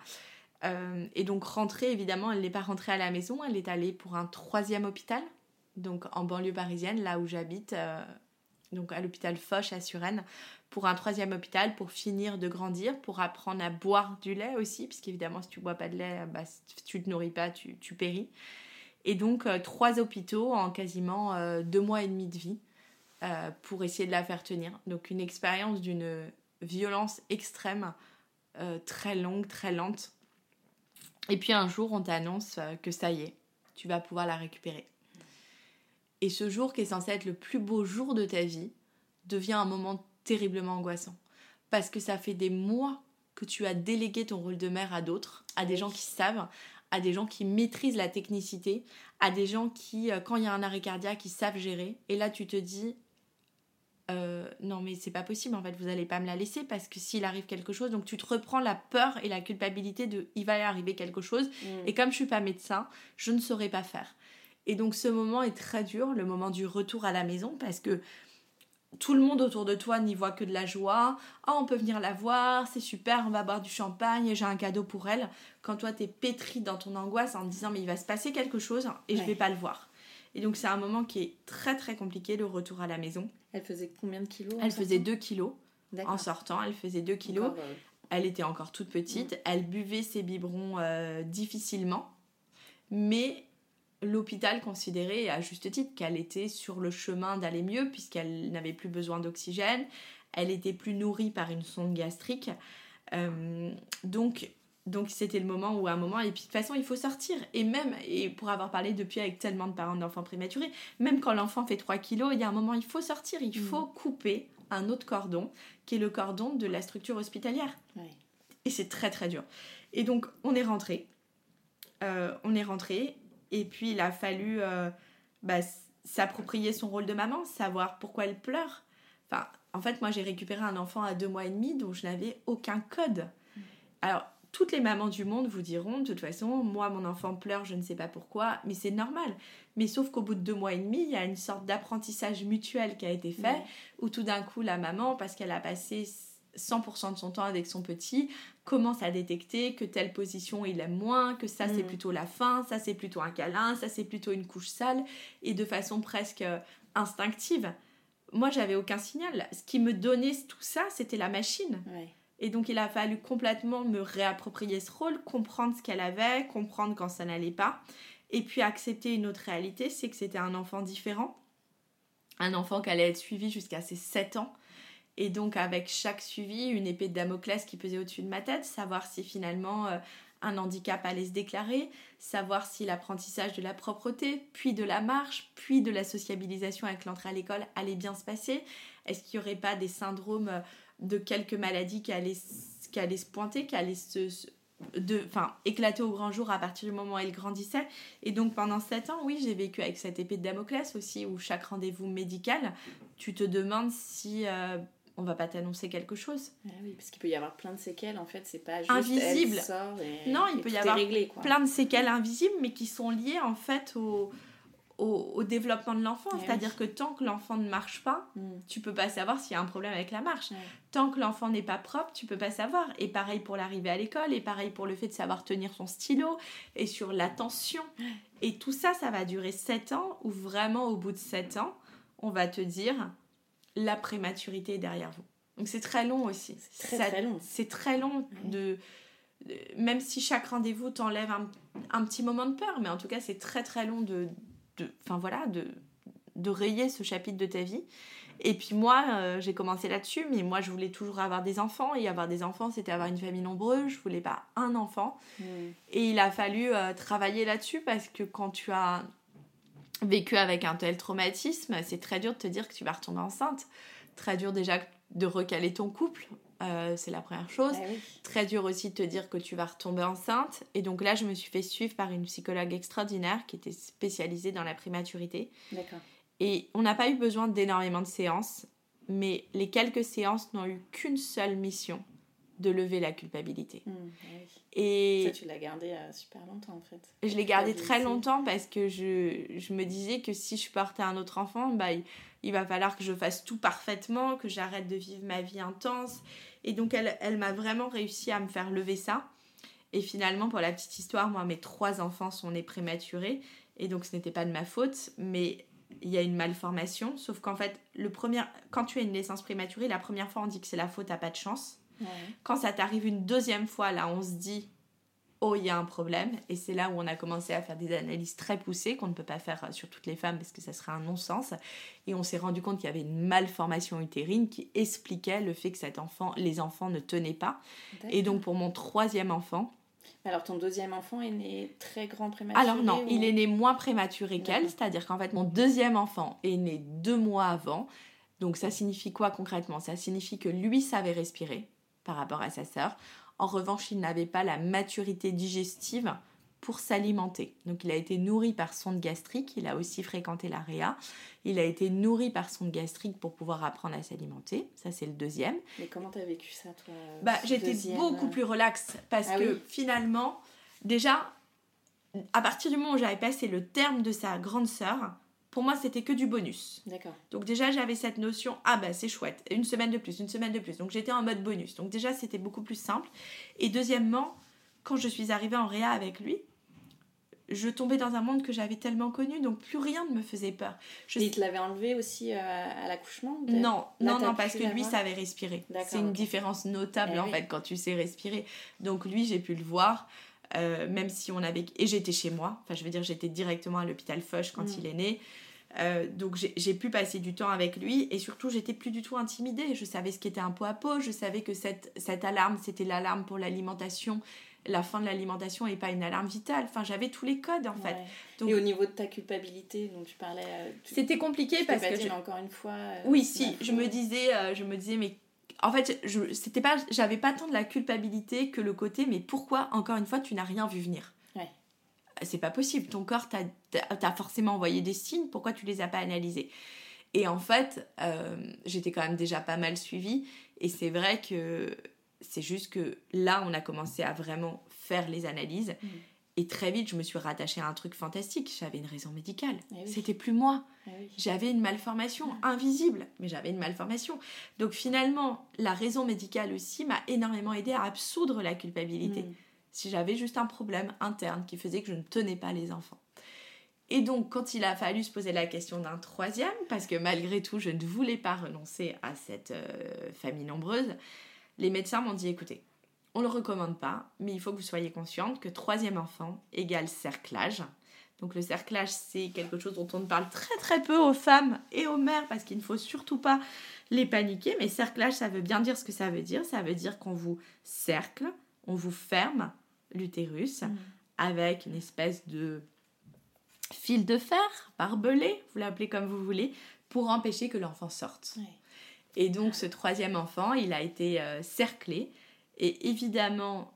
et donc rentrer, évidemment, elle n'est pas rentrée à la maison, elle est allée pour un troisième hôpital, donc en banlieue parisienne, là où j'habite, donc à l'hôpital Foch à Suresnes, pour un troisième hôpital pour finir de grandir, pour apprendre à boire du lait aussi, puisqu'évidemment, si tu bois pas de lait, bah, tu te nourris pas, tu, tu péris. Et donc, euh, trois hôpitaux en quasiment euh, deux mois et demi de vie euh, pour essayer de la faire tenir. Donc, une expérience d'une violence extrême, très longue, très lente. Et puis un jour, on t'annonce que ça y est, tu vas pouvoir la récupérer. Et ce jour qui est censé être le plus beau jour de ta vie devient un moment terriblement angoissant. Parce que ça fait des mois que tu as délégué ton rôle de mère à d'autres, à des gens qui savent, à des gens qui maîtrisent la technicité, à des gens qui, euh, quand il y a un arrêt cardiaque, ils savent gérer. Et là, tu te dis, euh, non mais c'est pas possible, en fait, vous allez pas me la laisser parce que s'il arrive quelque chose, donc tu te reprends la peur et la culpabilité de, il va y arriver quelque chose. Mm. Et comme je suis pas médecin, je ne saurais pas faire. Et donc ce moment est très dur, le moment du retour à la maison, parce que tout le monde autour de toi n'y voit que de la joie. Ah, on peut venir la voir, c'est super, on va boire du champagne, j'ai un cadeau pour elle. Quand toi, t'es pétri dans ton angoisse en disant, mais il va se passer quelque chose et je vais pas le voir. Et donc, c'est un moment qui est très très compliqué, le retour à la maison. Elle faisait combien de kilos Elle faisait 2 kilos en sortant, elle faisait 2 kilos. Euh, elle était encore toute petite, elle buvait ses biberons euh, difficilement, mais l'hôpital considérait à juste titre qu'elle était sur le chemin d'aller mieux puisqu'elle n'avait plus besoin d'oxygène, elle était plus nourrie par une sonde gastrique. Euh, donc donc c'était le moment où à un moment et puis de toute façon il faut sortir. Et même et pour avoir parlé depuis avec tellement de parents d'enfants prématurés même quand l'enfant fait 3 kilos il y a un moment il faut sortir. Il mm. faut couper un autre cordon qui est le cordon de la structure hospitalière. Et c'est très très dur. Et donc on est rentré. Euh, on est rentré et puis, il a fallu euh, bah, s'approprier son rôle de maman, savoir pourquoi elle pleure. Enfin, en fait, moi, j'ai récupéré un enfant à deux mois et demi dont je n'avais aucun code. Alors, toutes les mamans du monde vous diront, de toute façon, moi, mon enfant pleure, je ne sais pas pourquoi, mais c'est normal. Mais sauf qu'au bout de deux mois et demi, il y a une sorte d'apprentissage mutuel qui a été fait, où tout d'un coup, la maman, parce qu'elle a passé 100% de son temps avec son petit, commence à détecter que telle position il aime moins, que ça c'est mm. plutôt la faim, ça c'est plutôt un câlin, ça c'est plutôt une couche sale, et de façon presque instinctive. Moi j'avais aucun signal. Ce qui me donnait tout ça, c'était la machine. Et donc il a fallu complètement me réapproprier ce rôle, comprendre ce qu'elle avait, comprendre quand ça n'allait pas, et puis accepter une autre réalité, c'est que c'était un enfant différent, un enfant qui allait être suivi jusqu'à ses 7 ans, et donc avec chaque suivi, une épée de Damoclès qui pesait au-dessus de ma tête, savoir si finalement euh, un handicap allait se déclarer, savoir si l'apprentissage de la propreté, puis de la marche, puis de la sociabilisation avec l'entrée à l'école allait bien se passer. Est-ce qu'il n'y aurait pas des syndromes euh, de quelques maladies qui allaient, qui allaient se pointer, qui allaient se, de, enfin, éclater au grand jour à partir du moment où elle grandissait? Et donc pendant 7 ans, oui, j'ai vécu avec cette épée de Damoclès aussi, où chaque rendez-vous médical, tu te demandes si euh, on va pas t'annoncer quelque chose. Ah oui, parce qu'il peut y avoir plein de séquelles, en fait, c'est pas juste invisible. Elle non, il peut y avoir plein de séquelles invisibles, mais qui sont liées en fait au, au, développement de l'enfant. Eh C'est-à-dire que tant que l'enfant ne marche pas, mm. tu peux pas savoir s'il y a un problème avec la marche. Tant que l'enfant n'est pas propre, tu peux pas savoir. Et pareil pour l'arrivée à l'école, et pareil pour le fait de savoir tenir son stylo, et sur l'attention. Et tout ça, ça va durer 7 ans, ou vraiment au bout de 7 ans, on va te dire la prématurité est derrière vous. Donc c'est très long aussi. C'est très, long. C'est très long de, de- Même si chaque rendez-vous t'enlève un, un petit moment de peur, mais en tout cas c'est très très long de... de- Enfin voilà, de, de rayer ce chapitre de ta vie. Et puis moi, euh, j'ai commencé là-dessus, mais moi je voulais toujours avoir des enfants, et avoir des enfants c'était avoir une famille nombreuse, je voulais pas un enfant. Mm. Et il a fallu euh, travailler là-dessus parce que quand tu as vécu avec un tel traumatisme, c'est très dur de te dire que tu vas retomber enceinte. Très dur déjà de recaler ton couple, euh, c'est la première chose. Ah oui. Très dur aussi de te dire que tu vas retomber enceinte. Et donc là, je me suis fait suivre par une psychologue extraordinaire qui était spécialisée dans la prématurité. D'accord. Et on n'a pas eu besoin d'énormément de séances, mais les quelques séances n'ont eu qu'une seule mission, de lever la culpabilité. Mm, ah oui. Et Ça, tu l'as gardé euh, super longtemps en fait. je l'ai gardé très longtemps parce que je, je me disais que si je portais un autre enfant, bah, il, il va falloir que je fasse tout parfaitement, que j'arrête de vivre ma vie intense. Et donc, elle, elle m'a vraiment réussi à me faire lever ça. Et finalement, pour la petite histoire, moi, mes trois enfants sont nés prématurés. Et donc, ce n'était pas de ma faute, mais il y a une malformation. Sauf qu'en fait, le premier, quand tu as une naissance prématurée, la première fois, on dit que c'est la faute, t'as pas de chance. Ouais. Quand ça t'arrive une deuxième fois, là, on se dit oh, il y a un problème. Et c'est là où on a commencé à faire des analyses très poussées qu'on ne peut pas faire euh, sur toutes les femmes parce que ça serait un non-sens. Et on s'est rendu compte qu'il y avait une malformation utérine qui expliquait le fait que cet enfant, les enfants ne tenaient pas. Et donc pour mon troisième enfant, Alors ton deuxième enfant est né très grand prématuré alors non, ou- il est né moins prématuré qu'elle, c'est-à-dire qu'en fait mon deuxième enfant est né deux mois avant. Donc ça signifie quoi concrètement? Ça signifie que lui savait respirer par rapport à sa sœur. En revanche, il n'avait pas la maturité digestive pour s'alimenter. Donc il a été nourri par sonde gastrique, il a aussi fréquenté la réa, il a été nourri par sonde gastrique pour pouvoir apprendre à s'alimenter, ça c'est le deuxième. Mais comment t'as vécu ça toi Bah, j'étais beaucoup euh, plus relaxe parce Ah que oui. finalement, déjà, à partir du moment où j'avais passé le terme de sa grande sœur, pour moi c'était que du bonus. D'accord. Donc déjà j'avais cette notion, ah bah c'est chouette, une semaine de plus, une semaine de plus. Donc j'étais en mode bonus. Donc déjà c'était beaucoup plus simple. Et deuxièmement, quand je suis arrivée en réa avec lui, je tombais dans un monde que j'avais tellement connu, donc plus rien ne me faisait peur. Je Et il te l'avait enlevé aussi euh, à l'accouchement non, Là, non, non, parce que lui savait respirer. C'est une différence notable Eh en oui. fait quand tu sais respirer. Donc lui, j'ai pu le voir, euh, même si on avait. Et j'étais chez moi, enfin je veux dire, j'étais directement à l'hôpital Foch quand Mm. il est né. Euh, donc j'ai pu passer du temps avec lui et surtout j'étais plus du tout intimidée. Je savais ce qu'était un pot à pot, je savais que cette, cette alarme c'était l'alarme pour l'alimentation. La fin de l'alimentation et pas une alarme vitale. Enfin, j'avais tous les codes en fait. Donc- Et au niveau de ta culpabilité dont tu parlais, euh, C'était compliqué tu parce que je- encore une fois. euh, Oui, si, je me disais, euh, je me disais, mais en fait, je, c'était pas, j'avais pas tant de la culpabilité que le côté, mais pourquoi, encore une fois, tu n'as rien vu venir Ouais. C'est pas possible, ton corps t'a, t'a- forcément envoyé des signes, pourquoi tu les as pas analysés? Et en fait, euh, j'étais quand même déjà pas mal suivie, et c'est vrai que c'est juste que là, on a commencé à vraiment faire les analyses. Mhm. Et très vite, je me suis rattachée à un truc fantastique. J'avais une raison médicale. Eh oui. C'était plus moi. Ah oui. J'avais une malformation invisible, mais j'avais une malformation. Donc finalement, la raison médicale aussi m'a énormément aidé à absoudre la culpabilité. Mm. Si j'avais juste un problème interne qui faisait que je ne tenais pas les enfants. Et donc, quand il a fallu se poser la question d'un troisième, parce que malgré tout, je ne voulais pas renoncer à cette euh, famille nombreuse, les médecins m'ont dit écoutez, on ne le recommande pas, mais il faut que vous soyez consciente que troisième enfant égale cerclage. Donc le cerclage, c'est quelque chose dont on ne parle très très peu aux femmes et aux mères parce qu'il ne faut surtout pas les paniquer. Mais cerclage, ça veut bien dire ce que ça veut dire. Ça veut dire qu'on vous cercle, on vous ferme l'utérus Mm. avec une espèce de fil de fer, barbelé, vous l'appelez comme vous voulez, pour empêcher que l'enfant sorte. Et donc ce troisième enfant, il a été euh, cerclé. Et évidemment,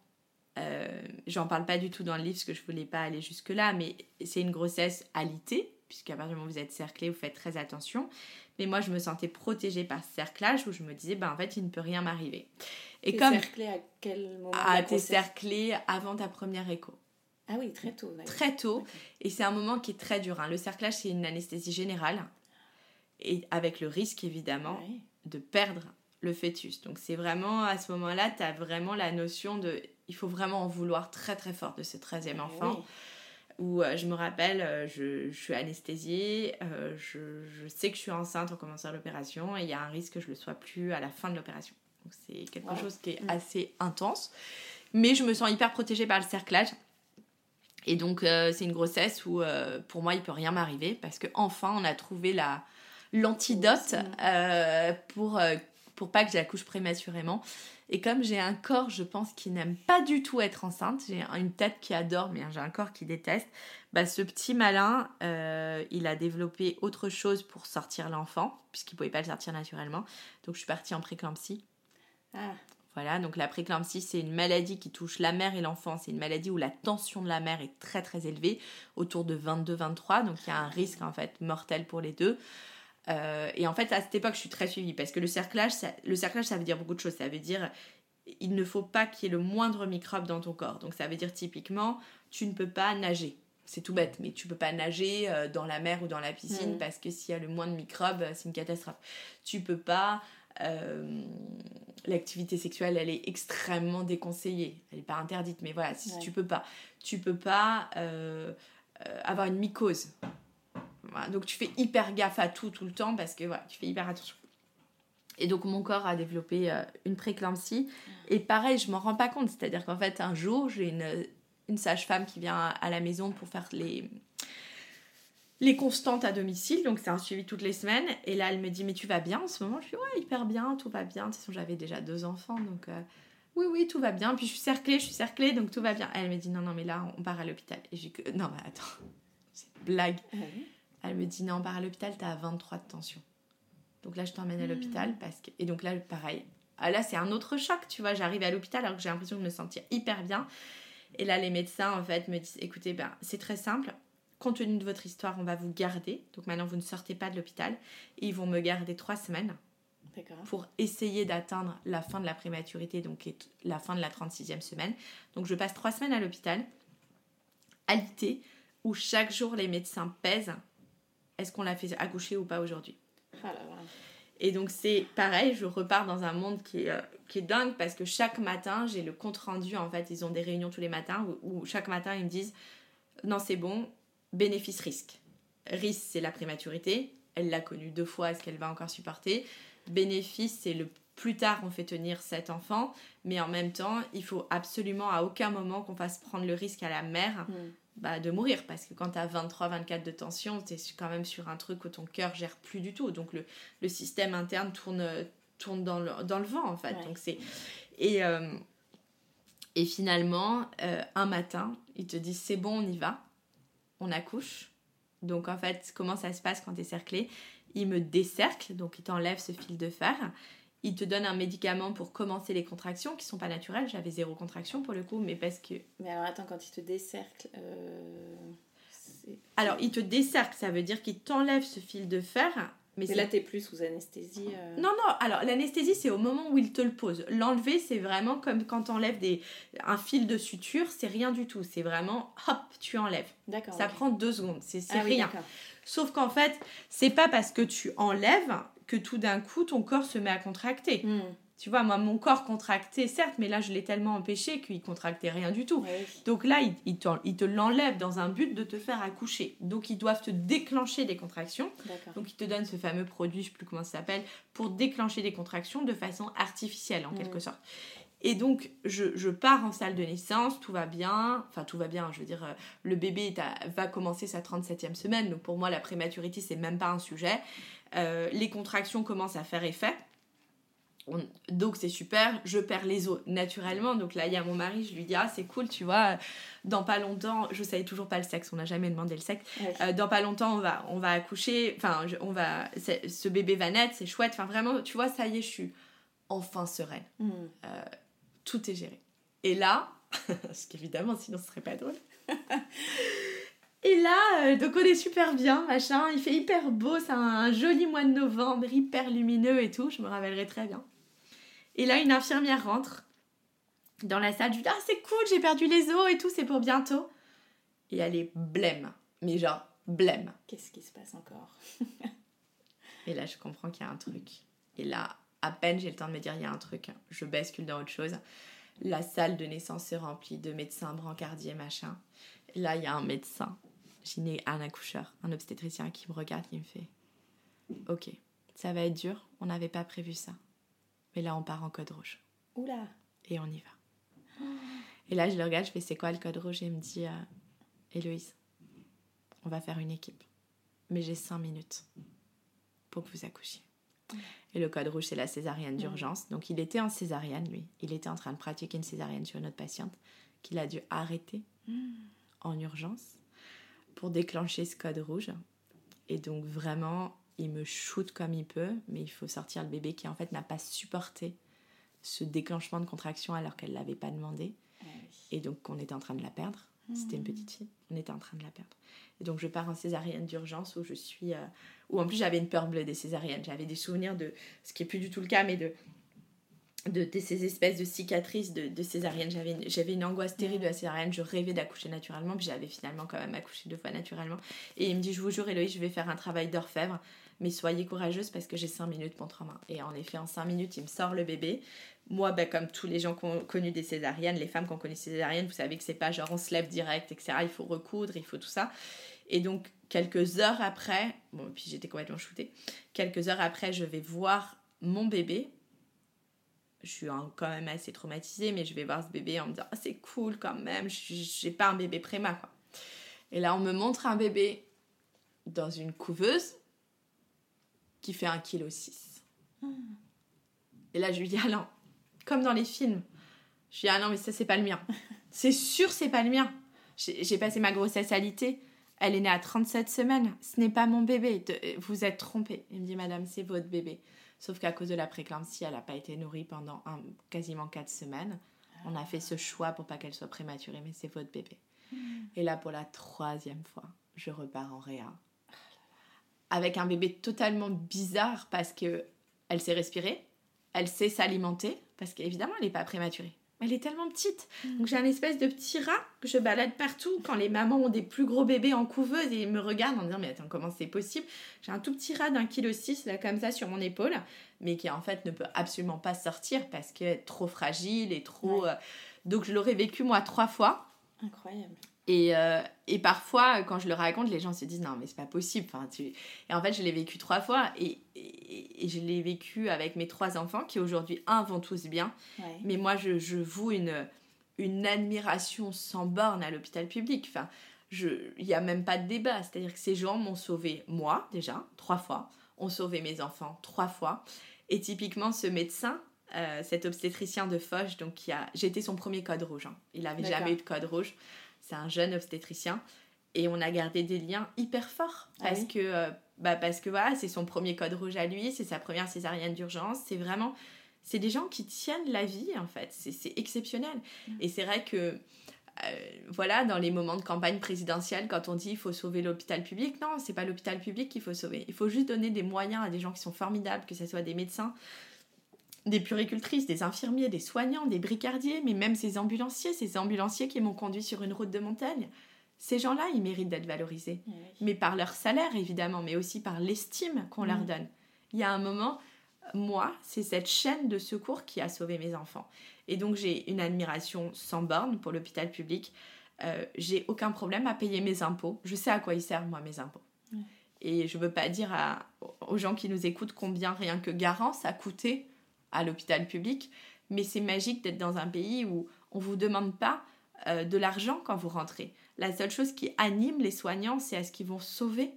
euh, j'en parle pas du tout dans le livre parce que je voulais pas aller jusque-là, mais c'est une grossesse alitée, puisqu'à partir du moment où vous êtes cerclé, vous faites très attention. Mais moi, je me sentais protégée par ce cerclage où je me disais, ben, en fait, il ne peut rien m'arriver. Et T'es comme cerclé à quel moment ah, t'es cerclé avant ta première écho. Ah oui, très tôt. Très tôt. Et c'est un moment qui est très dur. hein. Le cerclage, c'est une anesthésie générale. Et avec le risque, évidemment, Ouais. de perdre le fœtus. Donc c'est vraiment, à ce moment-là, tu as vraiment la notion de... Il faut vraiment en vouloir très très fort de ce 13e enfant. Oui. où euh, je me rappelle, euh, je, je suis anesthésiée, euh, je, je sais que je suis enceinte en commençant l'opération et il y a un risque que je le sois plus à la fin de l'opération. Donc c'est quelque chose qui est Mm. assez intense. Mais je me sens hyper protégée par le cerclage. Et donc c'est une grossesse où pour moi il peut rien m'arriver parce que enfin on a trouvé la l'antidote Mm. pour pour pas que j'accouche prématurément. Et comme j'ai un corps, je pense, qui n'aime pas du tout être enceinte, j'ai une tête qui adore, mais j'ai un corps qui déteste, bah, ce petit malin, euh, il a développé autre chose pour sortir l'enfant, puisqu'il pouvait pas le sortir naturellement. Donc je suis partie en préclampsie. Ah, Voilà, donc la préclampsie, c'est une maladie qui touche la mère et l'enfant. C'est une maladie où la tension de la mère est très très élevée, autour de 22-23, donc il y a un risque en fait mortel pour les deux. Euh, et en fait, à cette époque, je suis très suivie parce que le cerclage, ça, le cerclage, ça veut dire beaucoup de choses. Ça veut dire il ne faut pas qu'il y ait le moindre microbe dans ton corps. Donc ça veut dire typiquement, tu ne peux pas nager. C'est tout bête, mais tu peux pas nager euh, dans la mer ou dans la piscine Mhm. parce que s'il y a le moindre microbe, euh, c'est une catastrophe. Tu peux pas. euh, L'activité sexuelle, elle est extrêmement déconseillée. Elle n'est pas interdite, mais voilà, si Ouais. tu peux pas. Tu peux pas euh, euh, avoir une mycose. Donc tu fais hyper gaffe à tout tout le temps parce que voilà, tu fais hyper attention. Et donc mon corps a développé euh, une préclampsie. Et pareil, je m'en rends pas compte. C'est-à-dire qu'en fait, un jour, j'ai une, sage-femme qui vient à, la maison pour faire les, les constantes à domicile. Donc c'est un suivi toutes les semaines. Et là, elle me dit, mais tu vas bien en ce moment? Je suis, ouais, hyper bien, tout va bien. De toute façon, j'avais déjà deux enfants. Donc euh, oui, oui, tout va bien. Puis je suis cerclée, je suis cerclée, donc tout va bien. Elle me dit, non, non, mais là, on part à l'hôpital. Et j'ai que, non, mais attends, c'est blague. Elle me dit non, on part à l'hôpital, t'as 23 de tension. Donc là, je t'emmène à l'hôpital parce que. Et donc là, pareil. Ah, là, c'est un autre choc, tu vois. J'arrive à l'hôpital alors que j'ai l'impression de me sentir hyper bien. Et là, les médecins, en fait, me disent écoutez, ben, c'est très simple. Compte tenu de votre histoire, on va vous garder. Donc maintenant, vous ne sortez pas de l'hôpital. Et ils vont me garder trois semaines pour essayer d'atteindre la fin de la prématurité, donc la fin de la 36e semaine. Donc je passe trois semaines à l'hôpital, alité, où chaque jour les médecins pèsent est-ce qu'on l'a fait accoucher ou pas aujourd'hui. Ah là là. Et donc c'est pareil, je repars dans un monde qui est, euh, qui est dingue parce que chaque matin, j'ai le compte rendu, en fait, ils ont des réunions tous les matins où, où chaque matin, ils me disent, non c'est bon, bénéfice-risque. Risque, c'est la prématurité, elle l'a connu deux fois, est-ce qu'elle va encore supporter? Bénéfice, c'est le plus tard on fait tenir cet enfant, mais en même temps, il faut absolument à aucun moment qu'on fasse prendre le risque à la mère Hmm. Bah, de mourir parce que quand tu as 23-24 de tension, tu es quand même sur un truc où ton cœur gère plus du tout. Donc le, le système interne tourne, tourne dans, le, dans le vent en fait. Ouais. Donc c'est et, euh, et finalement, euh, un matin, ils te disent c'est bon, on y va, on accouche. Donc en fait, comment ça se passe quand tu es cerclé? Ils me décerclent, donc ils t'enlèvent ce fil de fer. Ils te donnent un médicament pour commencer les contractions qui sont pas naturelles. J'avais zéro contraction pour le coup, mais parce que Mais alors attends, quand il te décercle. euh, Alors, il te décercle, ça veut dire qu'il t'enlève ce fil de fer. Mais, Mais là, t'es plus sous anesthésie. euh, Non, non, alors l'anesthésie, c'est au moment où il te le pose. L'enlever, c'est vraiment comme quand t'enlèves des... un fil de suture, c'est rien du tout. C'est vraiment, hop, tu enlèves. D'accord. Ça prend deux secondes, c'est Ah rien. Sauf qu'en fait, c'est pas parce que tu enlèves que tout d'un coup, ton corps se met à contracter. Hmm. Tu vois, moi, mon corps contractait, certes, mais là, je l'ai tellement empêché qu'il contractait rien du tout. Oui. Donc là, ils il te l'enlèvent dans un but de te faire accoucher. Donc ils doivent te déclencher des contractions. Donc ils te donnent ce fameux produit, je sais plus comment ça s'appelle, pour déclencher des contractions de façon artificielle en Mhm. quelque sorte. Et donc je, je pars en salle de naissance, tout va bien, enfin tout va bien, je veux dire, euh, le bébé est à- va commencer sa 37e semaine, donc pour moi la prématurité c'est même pas un sujet. Euh, les contractions commencent à faire effet. On- donc c'est super, je perds les os naturellement. Donc là, il y a mon mari, je lui dis Ah, c'est cool, tu vois, dans pas longtemps, je savais toujours pas le sexe, on n'a jamais demandé le sexe. Euh, dans pas longtemps, on va, on va accoucher, enfin, on va, ce bébé va naître, c'est chouette. Enfin, vraiment, tu vois, ça y est, je suis enfin sereine. Hmm. Tout est géré. Et là, parce qu'évidemment, sinon ce serait pas drôle. Et là, euh, donc on est super bien, machin, il fait hyper beau, c'est un joli mois de novembre, hyper lumineux et tout, je me rappellerai très bien. Et là, une infirmière rentre dans la salle, je lui dis Ah, c'est cool, j'ai perdu les os et tout, c'est pour bientôt. Et elle est blême, mais genre blême. Qu'est-ce qui se passe encore? Et là, je comprends qu'il y a un truc. Et là, à peine j'ai le temps de me dire il y a un truc, je bascule dans autre chose. La salle de naissance se remplit de médecins brancardiers, machin. Là, il y a un médecin, j'ai un accoucheur, un obstétricien qui me regarde, qui me fait Ok, ça va être dur, on n'avait pas prévu ça. Mais là, on part en code rouge. Oula Et on y va. Et là, je le regarde, je fais C'est quoi le code rouge? Et il me dit euh, Héloïse, on va faire une équipe. Mais j'ai cinq minutes pour que vous accouchiez. Et le code rouge, c'est la césarienne d'urgence. Donc, il était en césarienne, lui. Il était en train de pratiquer une césarienne sur une autre patiente qu'il a dû arrêter en urgence pour déclencher ce code rouge. Et donc, vraiment, il me shoot comme il peut, mais il faut sortir le bébé qui, en fait, n'a pas supporté ce déclenchement de contraction alors qu'elle ne l'avait pas demandé. Et donc, on était en train de la perdre. C'était une petite fille. On était en train de la perdre. Et donc, je pars en césarienne d'urgence où je suis. euh, où en plus, j'avais une peur bleue des césariennes. J'avais des souvenirs de. Ce qui est plus du tout le cas, mais de. De, de ces espèces de cicatrices de, de césarienne. J'avais une, j'avais une angoisse terrible de la césarienne. Je rêvais d'accoucher naturellement, puis j'avais finalement quand même accouché deux fois naturellement. Et il me dit Je vous jure, Héloïse, je vais faire un travail d'orfèvre, mais soyez courageuse parce que j'ai cinq minutes contre en main. Et en effet, en cinq minutes, il me sort le bébé. Moi, ben, comme tous les gens qui ont connu des césariennes, les femmes qui ont connu des césariennes, vous savez que c'est pas genre on se lève direct, etc. Il faut recoudre, il faut tout ça. Et donc, quelques heures après, bon, puis j'étais complètement shootée, quelques heures après, je vais voir mon bébé. Je suis quand même assez traumatisée, mais je vais voir ce bébé en me disant Ah, c'est cool quand même, j'ai pas un bébé préma, quoi. Et là, on me montre un bébé dans une couveuse qui fait 1,6 kg. Et là, je lui dis Ah non, comme dans les films. Je dis Ah non, mais ça, c'est pas le mien. C'est sûr, c'est pas le mien. J'ai passé ma grossesse alitée. Elle est née à 37 semaines. Ce n'est pas mon bébé. De- vous êtes trompée. Il me dit Madame, c'est votre bébé. Sauf qu'à cause de la préclampsie, elle n'a pas été nourrie pendant un- quasiment 4 semaines. On a fait ce choix pour pas qu'elle soit prématurée, mais c'est votre bébé. Et là, pour la troisième fois, je repars en réa. Avec un bébé totalement bizarre parce que elle sait respirer, elle sait s'alimenter, parce qu'évidemment, elle n'est pas prématurée. Elle est tellement petite. Donc j'ai un espèce de petit rat que je balade partout quand les mamans ont des plus gros bébés en couveuse et ils me regardent en disant mais attends comment c'est possible? J'ai un tout petit rat d'un kilo six là comme ça sur mon épaule, mais qui en fait ne peut absolument pas sortir parce qu'elle est trop fragile et trop... euh, Donc je l'aurais vécu moi trois fois. Incroyable. Et, euh, et parfois, quand je le raconte, les gens se disent non, mais c'est pas possible. Enfin, tu... Et en fait, je l'ai vécu trois fois et, et, et je l'ai vécu avec mes trois enfants qui aujourd'hui, un, vont tous bien. Ouais. Mais moi, je, je voue une, une admiration sans borne à l'hôpital public. Enfin, il n'y a même pas de débat. C'est-à-dire que ces gens m'ont sauvé, moi, déjà, trois fois, ont sauvé mes enfants trois fois. Et typiquement, ce médecin, euh, cet obstétricien de Foch, donc qui a... j'étais son premier code rouge. hein. Il n'avait jamais eu de code rouge. C'est un jeune obstétricien. Et on a gardé des liens hyper forts. Ah Parce oui que, euh, bah parce que voilà, c'est son premier code rouge à lui, c'est sa première césarienne d'urgence. C'est vraiment. C'est des gens qui tiennent la vie, en fait. C'est exceptionnel. Et c'est vrai que. euh, voilà, dans les moments de campagne présidentielle, quand on dit il faut sauver l'hôpital public, non, c'est pas l'hôpital public qu'il faut sauver. Il faut juste donner des moyens à des gens qui sont formidables, que ce soit des médecins, des puricultrices, des infirmiers, des soignants, des bricardiers, mais même ces ambulanciers, ces ambulanciers qui m'ont conduit sur une route de montagne. Ces gens-là, ils méritent d'être valorisés. Mais par leur salaire, évidemment, mais aussi par l'estime qu'on leur Mhm. donne. Il y a un moment, moi, c'est cette chaîne de secours qui a sauvé mes enfants. Et donc, j'ai une admiration sans borne pour l'hôpital public. Euh, j'ai aucun problème à payer mes impôts. Je sais à quoi ils servent, moi, mes impôts. Ouais. Et je veux pas dire à- aux gens qui nous écoutent combien rien que Garant ça a coûté à l'hôpital public, mais c'est magique d'être dans un pays où on vous demande pas euh, de l'argent quand vous rentrez. La seule chose qui anime les soignants, c'est à ce qu'ils vont sauver.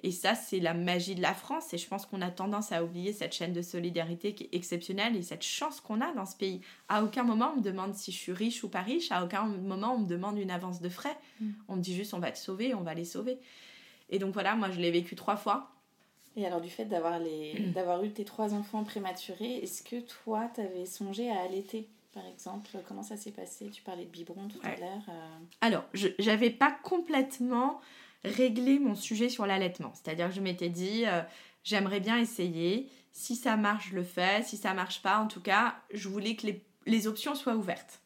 Et ça, c'est la magie de la France. Et je pense qu'on a tendance à oublier cette chaîne de solidarité qui est exceptionnelle et cette chance qu'on a dans ce pays. À aucun moment, on me demande si je suis riche ou pas riche. À aucun moment, on me demande une avance de frais. Mm. On me dit juste, on va te sauver, on va les sauver. Et donc voilà, moi, je l'ai vécu trois fois. Et alors, du fait d'avoir les... d'avoir eu tes trois enfants prématurés, est-ce que toi, t'avais songé à allaiter, par exemple? Comment ça s'est passé? Tu parlais de biberon tout à l'heure. euh, Alors, je n'avais pas complètement réglé mon sujet sur l'allaitement. C'est-à-dire que je m'étais dit, euh, j'aimerais bien essayer. Si ça marche, je le fais. Si ça marche pas, en tout cas, je voulais que les, les options soient ouvertes.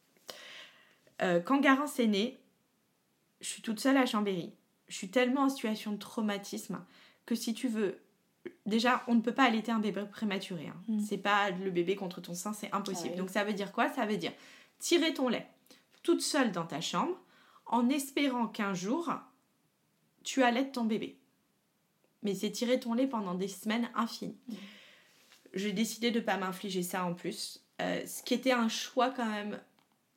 Euh, quand Garance est né, je suis toute seule à Chambéry. Je suis tellement en situation de traumatisme que si tu veux, déjà, on ne peut pas allaiter un bébé prématuré. hein. Mm. C'est pas le bébé contre ton sein, c'est impossible. Ah oui. Donc ça veut dire quoi? Ça veut dire tirer ton lait toute seule dans ta chambre en espérant qu'un jour, tu allaites ton bébé. Mais c'est tirer ton lait pendant des semaines infinies. J'ai décidé de ne pas m'infliger ça en plus. Euh, ce qui était un choix quand même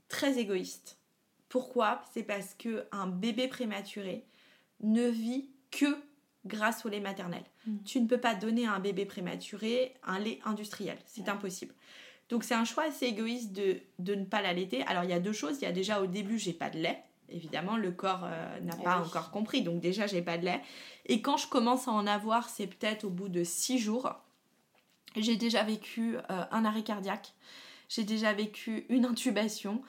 très égoïste. Pourquoi? C'est parce que un bébé prématuré ne vit que grâce au lait maternel. Mm. Tu ne peux pas donner à un bébé prématuré un lait industriel. C'est Ouais. impossible. Donc c'est un choix assez égoïste de, de ne pas l'allaiter. Alors il y a deux choses. Il y a déjà au début, j'ai pas de lait. Évidemment, le corps euh, n'a Eh pas oui. encore compris. Donc déjà, j'ai pas de lait. Et quand je commence à en avoir, c'est peut-être au bout de six jours. J'ai déjà vécu euh, un arrêt cardiaque. J'ai déjà vécu une intubation.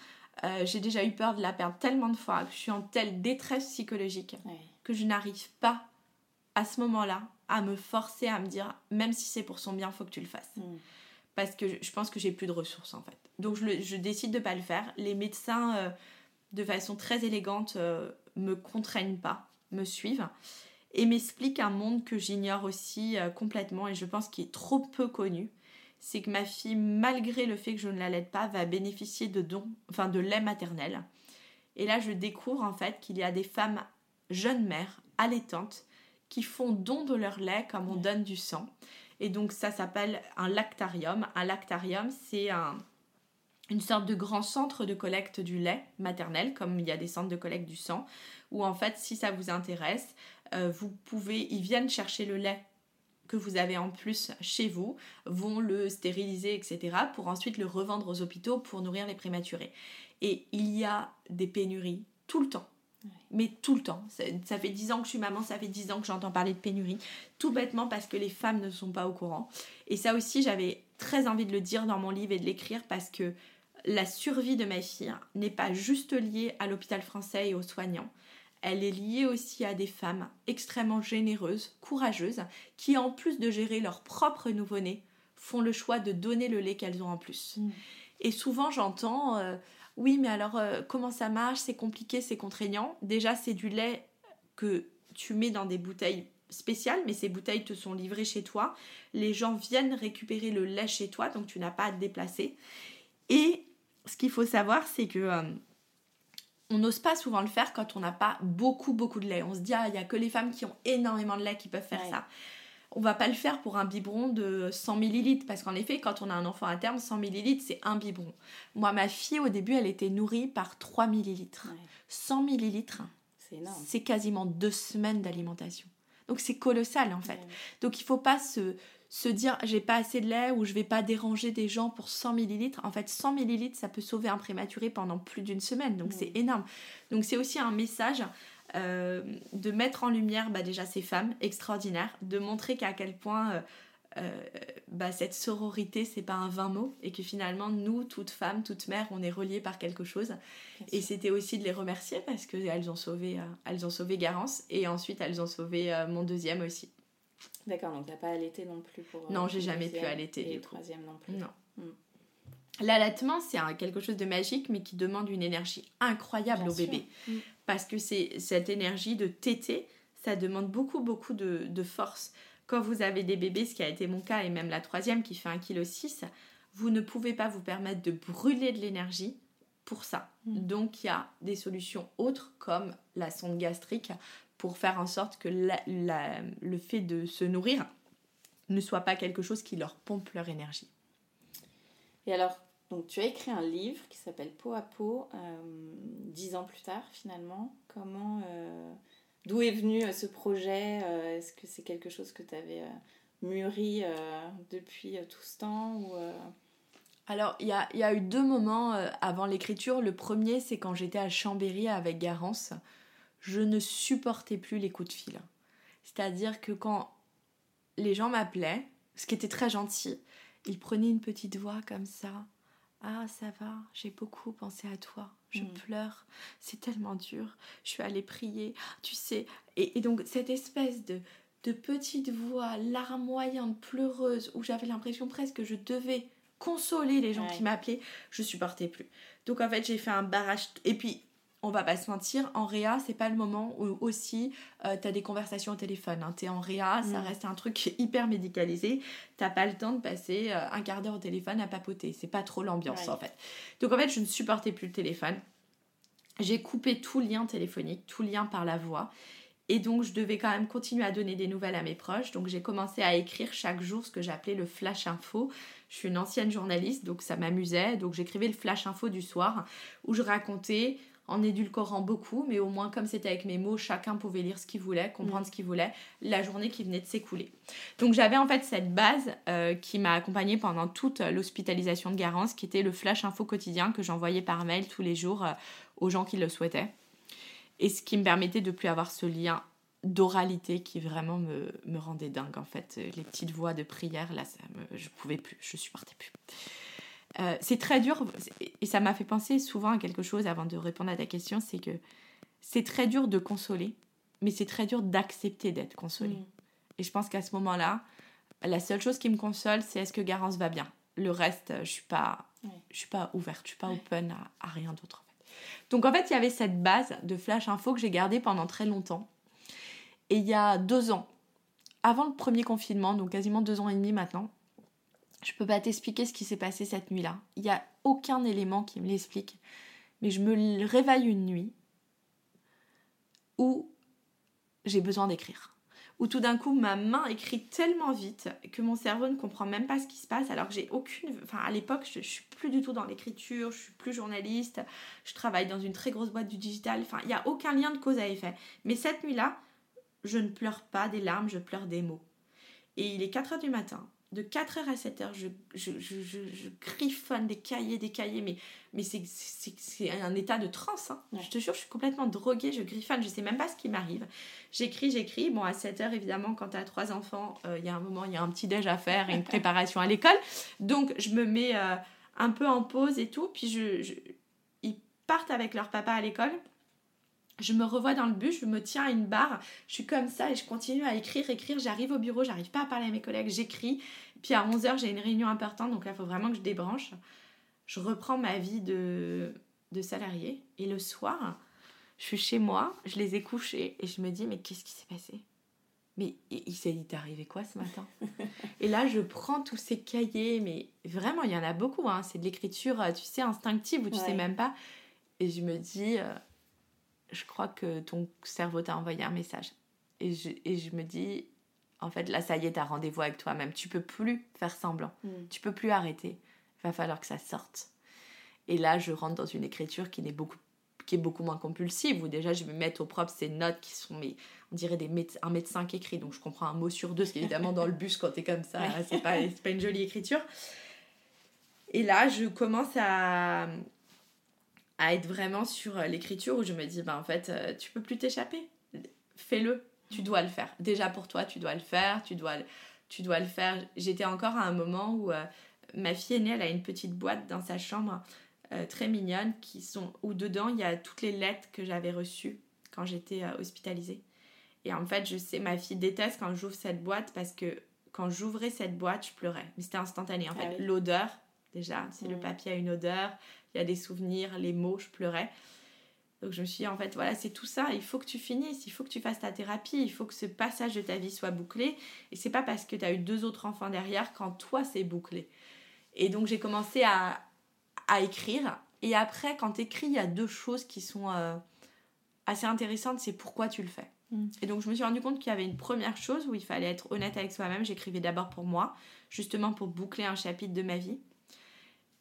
Euh, j'ai déjà eu peur de la perdre tellement de fois que je suis en telle détresse psychologique que je n'arrive pas à ce moment-là à me forcer à me dire même si c'est pour son bien faut que tu le fasses. Mm. parce que je, je pense que j'ai plus de ressources en fait. Donc je, le- je décide de pas le faire. Les médecins euh, de façon très élégante euh, me contraignent pas me suivent et m'expliquent un monde que j'ignore aussi euh, complètement et je pense qu'il est trop peu connu. C'est que ma fille malgré le fait que je ne l'allaite pas va bénéficier de dons enfin de lait maternel. Et là je découvre en fait qu'il y a des femmes jeunes mères allaitantes qui font don de leur lait comme on donne du sang. Et donc ça s'appelle un lactarium. Un lactarium, c'est un- une sorte de grand centre de collecte du lait maternel, comme il y a des centres de collecte du sang, où en fait, si ça vous intéresse, euh, vous pouvez, ils viennent chercher le lait que vous avez en plus chez vous, vont le stériliser, etc., pour ensuite le revendre aux hôpitaux pour nourrir les prématurés. Et il y a des pénuries tout le temps. Mais tout le temps. Ça, ça fait 10 ans que je suis maman, ça fait 10 ans que j'entends parler de pénurie. Tout bêtement parce que les femmes ne sont pas au courant. Et ça aussi, j'avais très envie de le dire dans mon livre et de l'écrire parce que la survie de ma fille n'est pas juste liée à l'hôpital français et aux soignants. Elle est liée aussi à des femmes extrêmement généreuses, courageuses, qui en plus de gérer leur propre nouveau-né, font le choix de donner le lait qu'elles ont en plus. Mm. Et souvent j'entends, euh, oui mais alors euh, comment ça marche, c'est compliqué, c'est contraignant. Déjà c'est du lait que tu mets dans des bouteilles spéciales, mais ces bouteilles te sont livrées chez toi. Les gens viennent récupérer le lait chez toi, donc tu n'as pas à te déplacer. Et ce qu'il faut savoir, c'est que euh, on n'ose pas souvent le faire quand on n'a pas beaucoup, beaucoup de lait. On se dit, ah, il n'y a que les femmes qui ont énormément de lait qui peuvent faire Ouais. ça. On va pas le faire pour un biberon de 100 millilitres parce qu'en effet, quand on a un enfant à terme, 100 millilitres, c'est un biberon. Moi, ma fille, au début, elle était nourrie par 3 millilitres. Ouais. 100 millilitres, C'est énorme. c'est quasiment deux semaines d'alimentation. Donc c'est colossal en fait. Ouais. Donc il faut pas se, se dire j'ai pas assez de lait ou je vais pas déranger des gens pour 100 millilitres. En fait 100 millilitres ça peut sauver un prématuré pendant plus d'une semaine donc c'est énorme. Donc c'est aussi un message euh, de mettre en lumière bah, déjà ces femmes extraordinaires, de montrer qu'à quel point euh, euh, bah, cette sororité c'est pas un vain mot et que finalement nous toutes femmes, toutes mères on est reliées par quelque chose. Bien Et c'était aussi de les remercier parce qu'elles ont sauvé, euh, elles ont sauvé Garance et ensuite elles ont sauvé euh, mon deuxième aussi. D'accord, donc t'as pas allaité non plus pour. Non, j'ai jamais pu allaiter, Et du coup. troisième non plus. Non. Mm. L'allaitement, c'est quelque chose de magique mais qui demande une énergie incroyable Bien au sûr. bébé. Mm. Parce que c'est cette énergie de téter, ça demande beaucoup, beaucoup de, de force. Quand vous avez des bébés, ce qui a été mon cas et même la troisième qui fait 1,6 kg, vous ne pouvez pas vous permettre de brûler de l'énergie pour ça. Mm. Donc il y a des solutions autres comme la sonde gastrique pour faire en sorte que la- la- le fait de se nourrir ne soit pas quelque chose qui leur pompe leur énergie. Et alors, donc tu as écrit un livre qui s'appelle Peau à peau, euh, dix ans plus tard finalement. Comment, euh, d'où est venu euh, ce projet Est-ce que c'est quelque chose que tu avais mûri depuis tout ce temps Alors, il y y a eu deux moments avant l'écriture. Le premier, c'est quand j'étais à Chambéry avec Garance. Je ne supportais plus les coups de fil. C'est-à-dire que quand les gens m'appelaient, ce qui était très gentil, ils prenaient une petite voix comme ça. Ah, ça va, j'ai beaucoup pensé à toi. Je Mm. pleure, c'est tellement dur. Je suis allée prier, tu sais. Et, et donc, cette espèce de, de petite voix larmoyante, pleureuse, où j'avais l'impression presque que je devais consoler les gens Ouais. qui m'appelaient, je supportais plus. Donc, en fait, j'ai fait un barrage. Et puis, on va pas se mentir, en réa, c'est pas le moment où aussi euh, t'as des conversations au téléphone. Hein. T'es en réa, ça Mm. reste un truc hyper médicalisé. T'as pas le temps de passer euh, un quart d'heure au téléphone à papoter. C'est pas trop l'ambiance Ouais. en fait. Donc en fait, je ne supportais plus le téléphone. j'ai coupé tout lien téléphonique, tout lien par la voix. Et donc, je devais quand même continuer à donner des nouvelles à mes proches. Donc, j'ai commencé à écrire chaque jour ce que j'appelais le flash info. Je suis une ancienne journaliste, donc ça m'amusait. Donc, j'écrivais le flash info du soir où je racontais en édulcorant beaucoup, mais au moins comme c'était avec mes mots, chacun pouvait lire ce qu'il voulait, comprendre ce qu'il voulait, la journée qui venait de s'écouler. Donc j'avais en fait cette base euh, qui m'a accompagnée pendant toute l'hospitalisation de Garance, qui était le flash info quotidien que j'envoyais par mail tous les jours euh, aux gens qui le souhaitaient. Et ce qui me permettait de plus avoir ce lien d'oralité qui vraiment me, me, rendait dingue en fait. Les petites voix de prière, là, ça me, je pouvais plus, je supportais plus. Euh, c'est très dur, et ça m'a fait penser souvent à quelque chose avant de répondre à ta question, c'est que c'est très dur de consoler, mais c'est très dur d'accepter d'être consolé. Mm. Et je pense qu'à ce moment-là, la seule chose qui me console, c'est est-ce que Garance va bien? Le reste, je suis pas, je suis pas ouverte, je suis pas open à, à rien d'autre. En fait. Donc en fait, il y avait cette base de flash info que j'ai gardée pendant très longtemps. Et il y a deux ans, avant le premier confinement, donc quasiment deux ans et demi maintenant, je peux pas t'expliquer ce qui s'est passé cette nuit-là. Il n'y a aucun élément qui me l'explique. Mais je me réveille une nuit où j'ai besoin d'écrire. Où tout d'un coup ma main écrit tellement vite que mon cerveau ne comprend même pas ce qui se passe alors que j'ai aucune... Enfin à l'époque je, ne suis plus du tout dans l'écriture, je suis plus journaliste, je travaille dans une très grosse boîte du digital, enfin il n'y a aucun lien de cause à effet. Mais cette nuit-là, je ne pleure pas des larmes, je pleure des mots. Et il est 4h du matin, de 4h à 7h, je, je, je, je, griffonne des cahiers, des cahiers, mais, mais c'est un état de transe. Hein. Je te jure, je suis complètement droguée, je griffonne, je sais même pas ce qui m'arrive. J'écris, j'écris. Bon, à 7h, évidemment, quand tu as trois enfants, euh, il y a un moment, il y a un petit déj à faire et une préparation à l'école. Donc, je me mets euh, un peu en pause et tout. Puis, je, ils partent avec leur papa à l'école je me revois dans le bus, je me tiens à une barre, je suis comme ça et je continue à écrire, écrire. J'arrive au bureau, j'arrive pas à parler à mes collègues, j'écris. Puis à 11h, j'ai une réunion importante, donc là, il faut vraiment que je débranche. Je reprends ma vie de, de salarié. Et le soir, je suis chez moi, je les ai couchés et je me dis, mais qu'est-ce qui s'est passé? Mais il s'est arrivé quoi ce matin? Et là, je prends tous ces cahiers, mais vraiment, il y en a beaucoup. Hein. C'est de l'écriture, tu sais, instinctive où tu sais même pas. Et je me dis, euh, je crois que ton cerveau t'a envoyé un message. Et je, et je me dis, en fait, là, ça y est, t'as rendez-vous avec toi-même. Tu peux plus faire semblant. Mm. Tu peux plus arrêter. Il va falloir que ça sorte. Et là, je rentre dans une écriture qui, est beaucoup, qui est beaucoup moins compulsive, où déjà, je vais mettre au propre ces notes qui sont, mais, on dirait des un médecin qui écrit. Donc, je comprends un mot sur deux, ce qui évidemment, dans le bus, quand t'es comme ça, c'est pas, pas une jolie écriture. Et là, je commence à, à être vraiment sur euh, l'écriture où je me dis, bah, en fait, euh, tu peux plus t'échapper. Fais-le. Tu dois le faire. Déjà pour toi, tu dois le faire. Tu dois, tu dois le faire. J'étais encore à un moment où euh, ma fille aînée, elle a une petite boîte dans sa chambre très mignonne qui sont, où dedans, il y a toutes les lettres que j'avais reçues quand j'étais hospitalisée. Et en fait, je sais, ma fille déteste quand j'ouvre cette boîte parce que quand j'ouvrais cette boîte, je pleurais. Mais c'était instantané. En ah fait, l'odeur, déjà, c'est le mmh. papier a une odeur, il y a des souvenirs, les mots, je pleurais. Donc je me suis dit, en fait, voilà, c'est tout ça, il faut que tu finisses, il faut que tu fasses ta thérapie, il faut que ce passage de ta vie soit bouclé. Et c'est pas parce que tu as eu deux autres enfants derrière quand toi c'est bouclé. Et donc j'ai commencé à, à, écrire. Et après, quand tu écris, il y a deux choses qui sont euh, assez intéressantes, c'est pourquoi tu le fais. Mm. Et donc je me suis rendu compte qu'il y avait une première chose où il fallait être honnête avec soi-même. J'écrivais d'abord pour moi, justement pour boucler un chapitre de ma vie.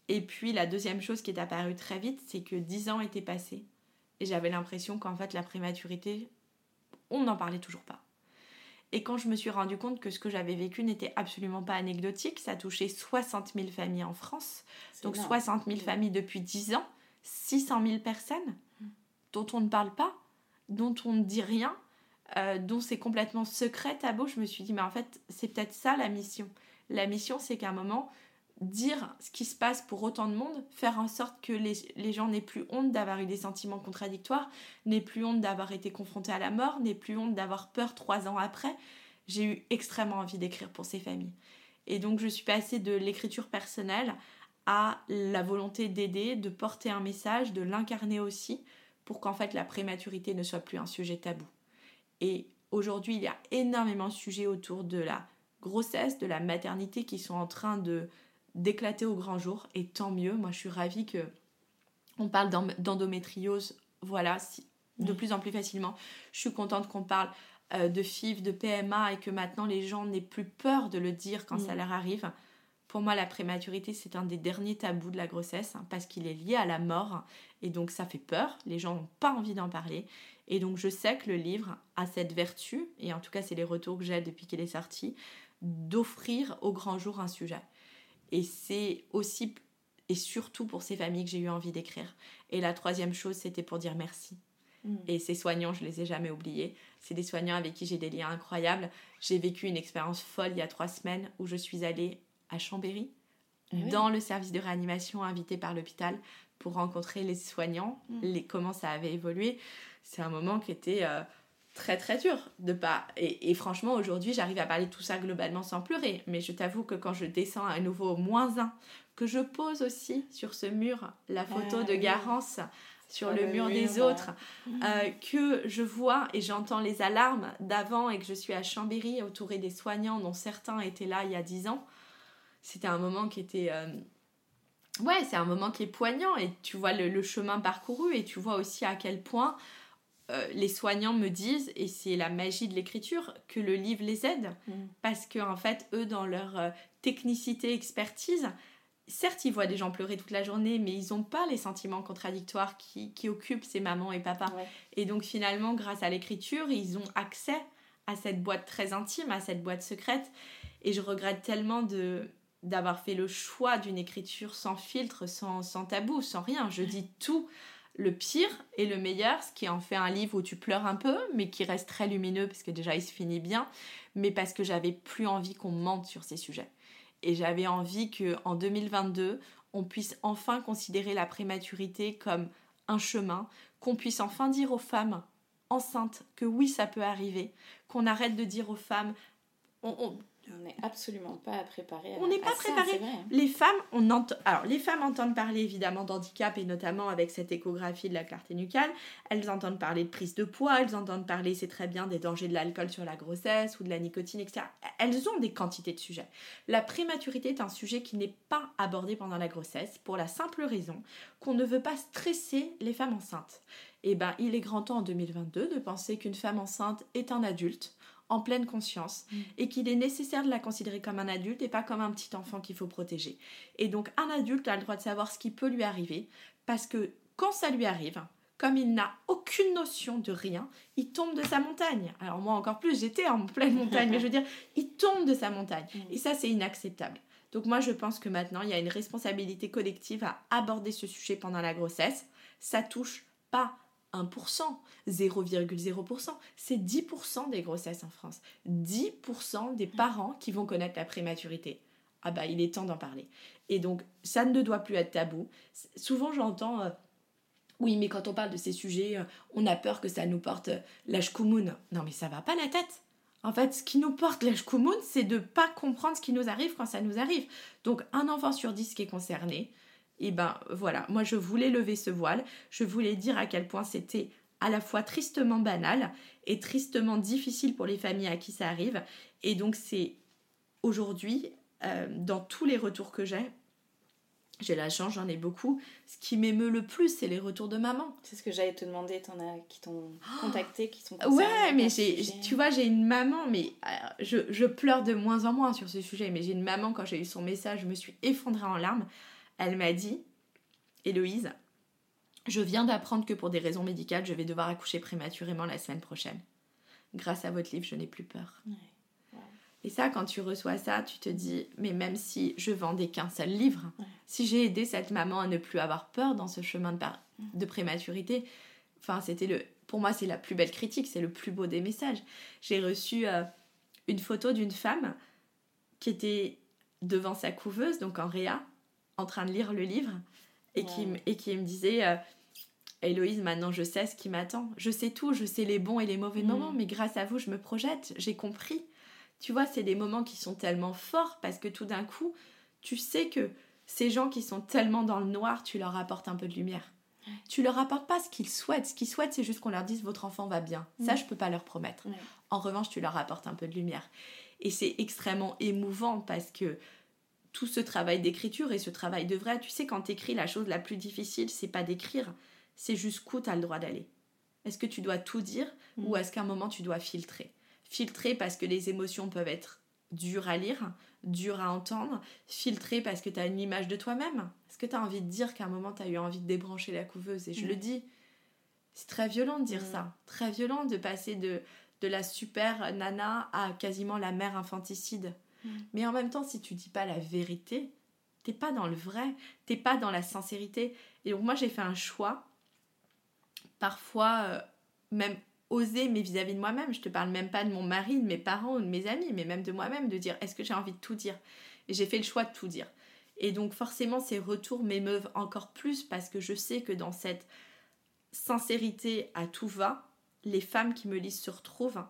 Et puis la deuxième chose qui est apparue très vite, c'est que dix ans étaient passés. Et j'avais l'impression qu'en fait la prématurité, on n'en parlait toujours pas. Et quand je me suis rendu compte que ce que j'avais vécu n'était absolument pas anecdotique, ça touchait 60 000 familles en France. Donc 60 000 familles depuis 10 ans, 600 000 personnes dont on ne parle pas, dont on ne dit rien, euh, dont c'est complètement secret, tabou. Je me suis dit, mais en fait, c'est peut-être ça la mission. La mission, c'est qu'à un moment, dire ce qui se passe pour autant de monde, faire en sorte que les, gens n'aient plus honte d'avoir eu des sentiments contradictoires, n'aient plus honte d'avoir été confrontés à la mort, n'aient plus honte d'avoir peur trois ans après. J'ai eu extrêmement envie d'écrire pour ces familles. Et donc je suis passée de l'écriture personnelle à la volonté d'aider, de porter un message, de l'incarner aussi, pour qu'en fait la prématurité ne soit plus un sujet tabou. Et aujourd'hui, il y a énormément de sujets autour de la grossesse, de la maternité qui sont en train de d'éclater au grand jour et tant mieux. Moi, je suis ravie que on parle d'endométriose voilà, de plus en plus facilement. Je suis contente qu'on parle euh, de FIV, de PMA et que maintenant les gens n'aient plus peur de le dire quand ça leur arrive. Pour moi, la prématurité, c'est un des derniers tabous de la grossesse hein, parce qu'il est lié à la mort et donc ça fait peur. Les gens n'ont pas envie d'en parler. Et donc je sais que le livre a cette vertu, et en tout cas c'est les retours que j'ai depuis qu'il est sorti, d'offrir au grand jour un sujet. Et c'est aussi et surtout pour ces familles que j'ai eu envie d'écrire. Et la troisième chose, c'était pour dire merci. Mm. Et ces soignants, je les ai jamais oubliés. C'est des soignants avec qui j'ai des liens incroyables. J'ai vécu une expérience folle il y a trois semaines où je suis allée à Chambéry, ah dans le service de réanimation invité par l'hôpital pour rencontrer les soignants, mm. les, comment ça avait évolué. C'est un moment qui était euh, très très dur de pas. Et, franchement, aujourd'hui, j'arrive à parler de tout ça globalement sans pleurer. Mais je t'avoue que quand je descends à nouveau au moins un, que je pose aussi sur ce mur la photo ah de Garance sur le, mur, des autres, euh, que je vois et j'entends les alarmes d'avant et que je suis à Chambéry entourée des soignants dont certains étaient là il y a dix ans, c'était un moment qui était... Euh, ouais, c'est un moment qui est poignant et tu vois le, chemin parcouru et tu vois aussi à quel point euh, les soignants me disent, et c'est la magie de l'écriture, que le livre les aide. Mm. Parce que, en fait, eux, dans leur technicité, expertise, certes, ils voient des gens pleurer toute la journée, mais ils n'ont pas les sentiments contradictoires qui, occupent ces mamans et papas. Et donc finalement, grâce à l'écriture, ils ont accès à cette boîte très intime, à cette boîte secrète. Et je regrette tellement de d'avoir fait le choix d'une écriture sans filtre, sans, sans tabou, sans rien. Je dis tout, le pire et le meilleur, ce qui en fait un livre où tu pleures un peu, mais qui reste très lumineux parce que déjà il se finit bien, mais parce que j'avais plus envie qu'on mente sur ces sujets. Et j'avais envie qu'en 2022, on puisse enfin considérer la prématurité comme un chemin, qu'on puisse enfin dire aux femmes enceintes que oui, ça peut arriver, qu'on arrête de dire aux femmes, n'est absolument pas préparé. on n'est pas préparé. Les femmes, on entend. Alors, les femmes entendent parler évidemment d'handicap et notamment avec cette échographie de la clarté nucale. Elles entendent parler de prise de poids. Elles entendent parler, c'est très bien, des dangers de l'alcool sur la grossesse ou de la nicotine, etc. Elles ont des quantités de sujets. La prématurité est un sujet qui n'est pas abordé pendant la grossesse pour la simple raison qu'on ne veut pas stresser les femmes enceintes. Et eh ben, il est grand temps en 2022 de penser qu'une femme enceinte est un adulte en pleine conscience mm. et qu'il est nécessaire de la considérer comme un adulte et pas comme un petit enfant qu'il faut protéger. Et donc un adulte a le droit de savoir ce qui peut lui arriver parce que quand ça lui arrive, comme il n'a aucune notion de rien, il tombe de sa montagne. Alors moi encore plus, j'étais en pleine montagne, mais je veux dire, il tombe de sa montagne. Mm. Et ça, c'est inacceptable. Donc moi, je pense que maintenant, il y a une responsabilité collective à aborder ce sujet pendant la grossesse. Ça touche pas 1%, 0,0%, c'est 10% des grossesses en France. 10% des parents qui vont connaître la prématurité. Ah bah il est temps d'en parler. Et donc ça ne doit plus être tabou. Souvent j'entends euh, oui mais quand on parle de ces sujets, euh, on a peur que ça nous porte euh, l'âge koumoun. Non mais ça va pas la tête. En fait, ce qui nous porte l'âge koumoun, c'est de pas comprendre ce qui nous arrive quand ça nous arrive. Donc un enfant sur 10 qui est concerné, et ben voilà, moi je voulais lever ce voile, je voulais dire à quel point c'était à la fois tristement banal et tristement difficile pour les familles à qui ça arrive. Et donc c'est aujourd'hui, euh, dans tous les retours que j'ai, j'ai la chance, j'en ai beaucoup. Ce qui m'émeut le plus, c'est les retours de maman. C'est ce que j'allais te demander, t'en as qui t'ont contacté, qui sont Ouais, mais j'ai, tu vois, j'ai une maman, mais euh, je, je, pleure de moins en moins sur ce sujet, mais j'ai une maman, quand j'ai eu son message, je me suis effondrée en larmes. Elle m'a dit, Héloïse, je viens d'apprendre que pour des raisons médicales, je vais devoir accoucher prématurément la semaine prochaine. Grâce à votre livre, je n'ai plus peur. Et ça, quand tu reçois ça, tu te dis, mais même si je vendais qu'un seul livre, si j'ai aidé cette maman à ne plus avoir peur dans ce chemin de, de prématurité, enfin, c'était le, pour moi, c'est la plus belle critique, c'est le plus beau des messages. J'ai reçu euh, une photo d'une femme qui était devant sa couveuse, donc en réa, en train de lire le livre et, qui, et qui me disait euh, Héloïse, maintenant je sais ce qui m'attend. Je sais tout, je sais les bons et les mauvais mm. moments, mais grâce à vous, je me projette, j'ai compris. Tu vois, c'est des moments qui sont tellement forts parce que tout d'un coup, tu sais que ces gens qui sont tellement dans le noir, tu leur apportes un peu de lumière. Tu leur apportes pas ce qu'ils souhaitent. Ce qu'ils souhaitent, c'est juste qu'on leur dise votre enfant va bien. Ça, mm. je peux pas leur promettre. En revanche, tu leur apportes un peu de lumière. Et c'est extrêmement émouvant parce que tout ce travail d'écriture et ce travail de vrai. Tu sais, quand t'écris, la chose la plus difficile, c'est pas d'écrire, c'est jusqu'où tu as le droit d'aller. Est-ce que tu dois tout dire Mm. ou est-ce qu'à un moment tu dois filtrer? Filtrer parce que les émotions peuvent être dures à lire, dures à entendre. Filtrer parce que tu as une image de toi-même. Est-ce que tu as envie de dire qu'à un moment tu as eu envie de débrancher la couveuse? Et je Mm. le dis. C'est très violent de dire Mm. ça. Très violent de passer de, de la super nana à quasiment la mère infanticide. Mm. Mais en même temps, si tu dis pas la vérité, t'es pas dans le vrai, t'es pas dans la sincérité. Et donc moi j'ai fait un choix, parfois euh, même osé, mais vis-à-vis de moi-même. Je te parle même pas de mon mari, de mes parents ou de mes amis, mais même de moi-même, de dire est-ce que j'ai envie de tout dire? Et j'ai fait le choix de tout dire. Et donc forcément ces retours m'émeuvent encore plus parce que je sais que dans cette sincérité à tout va, les femmes qui me lisent se retrouvent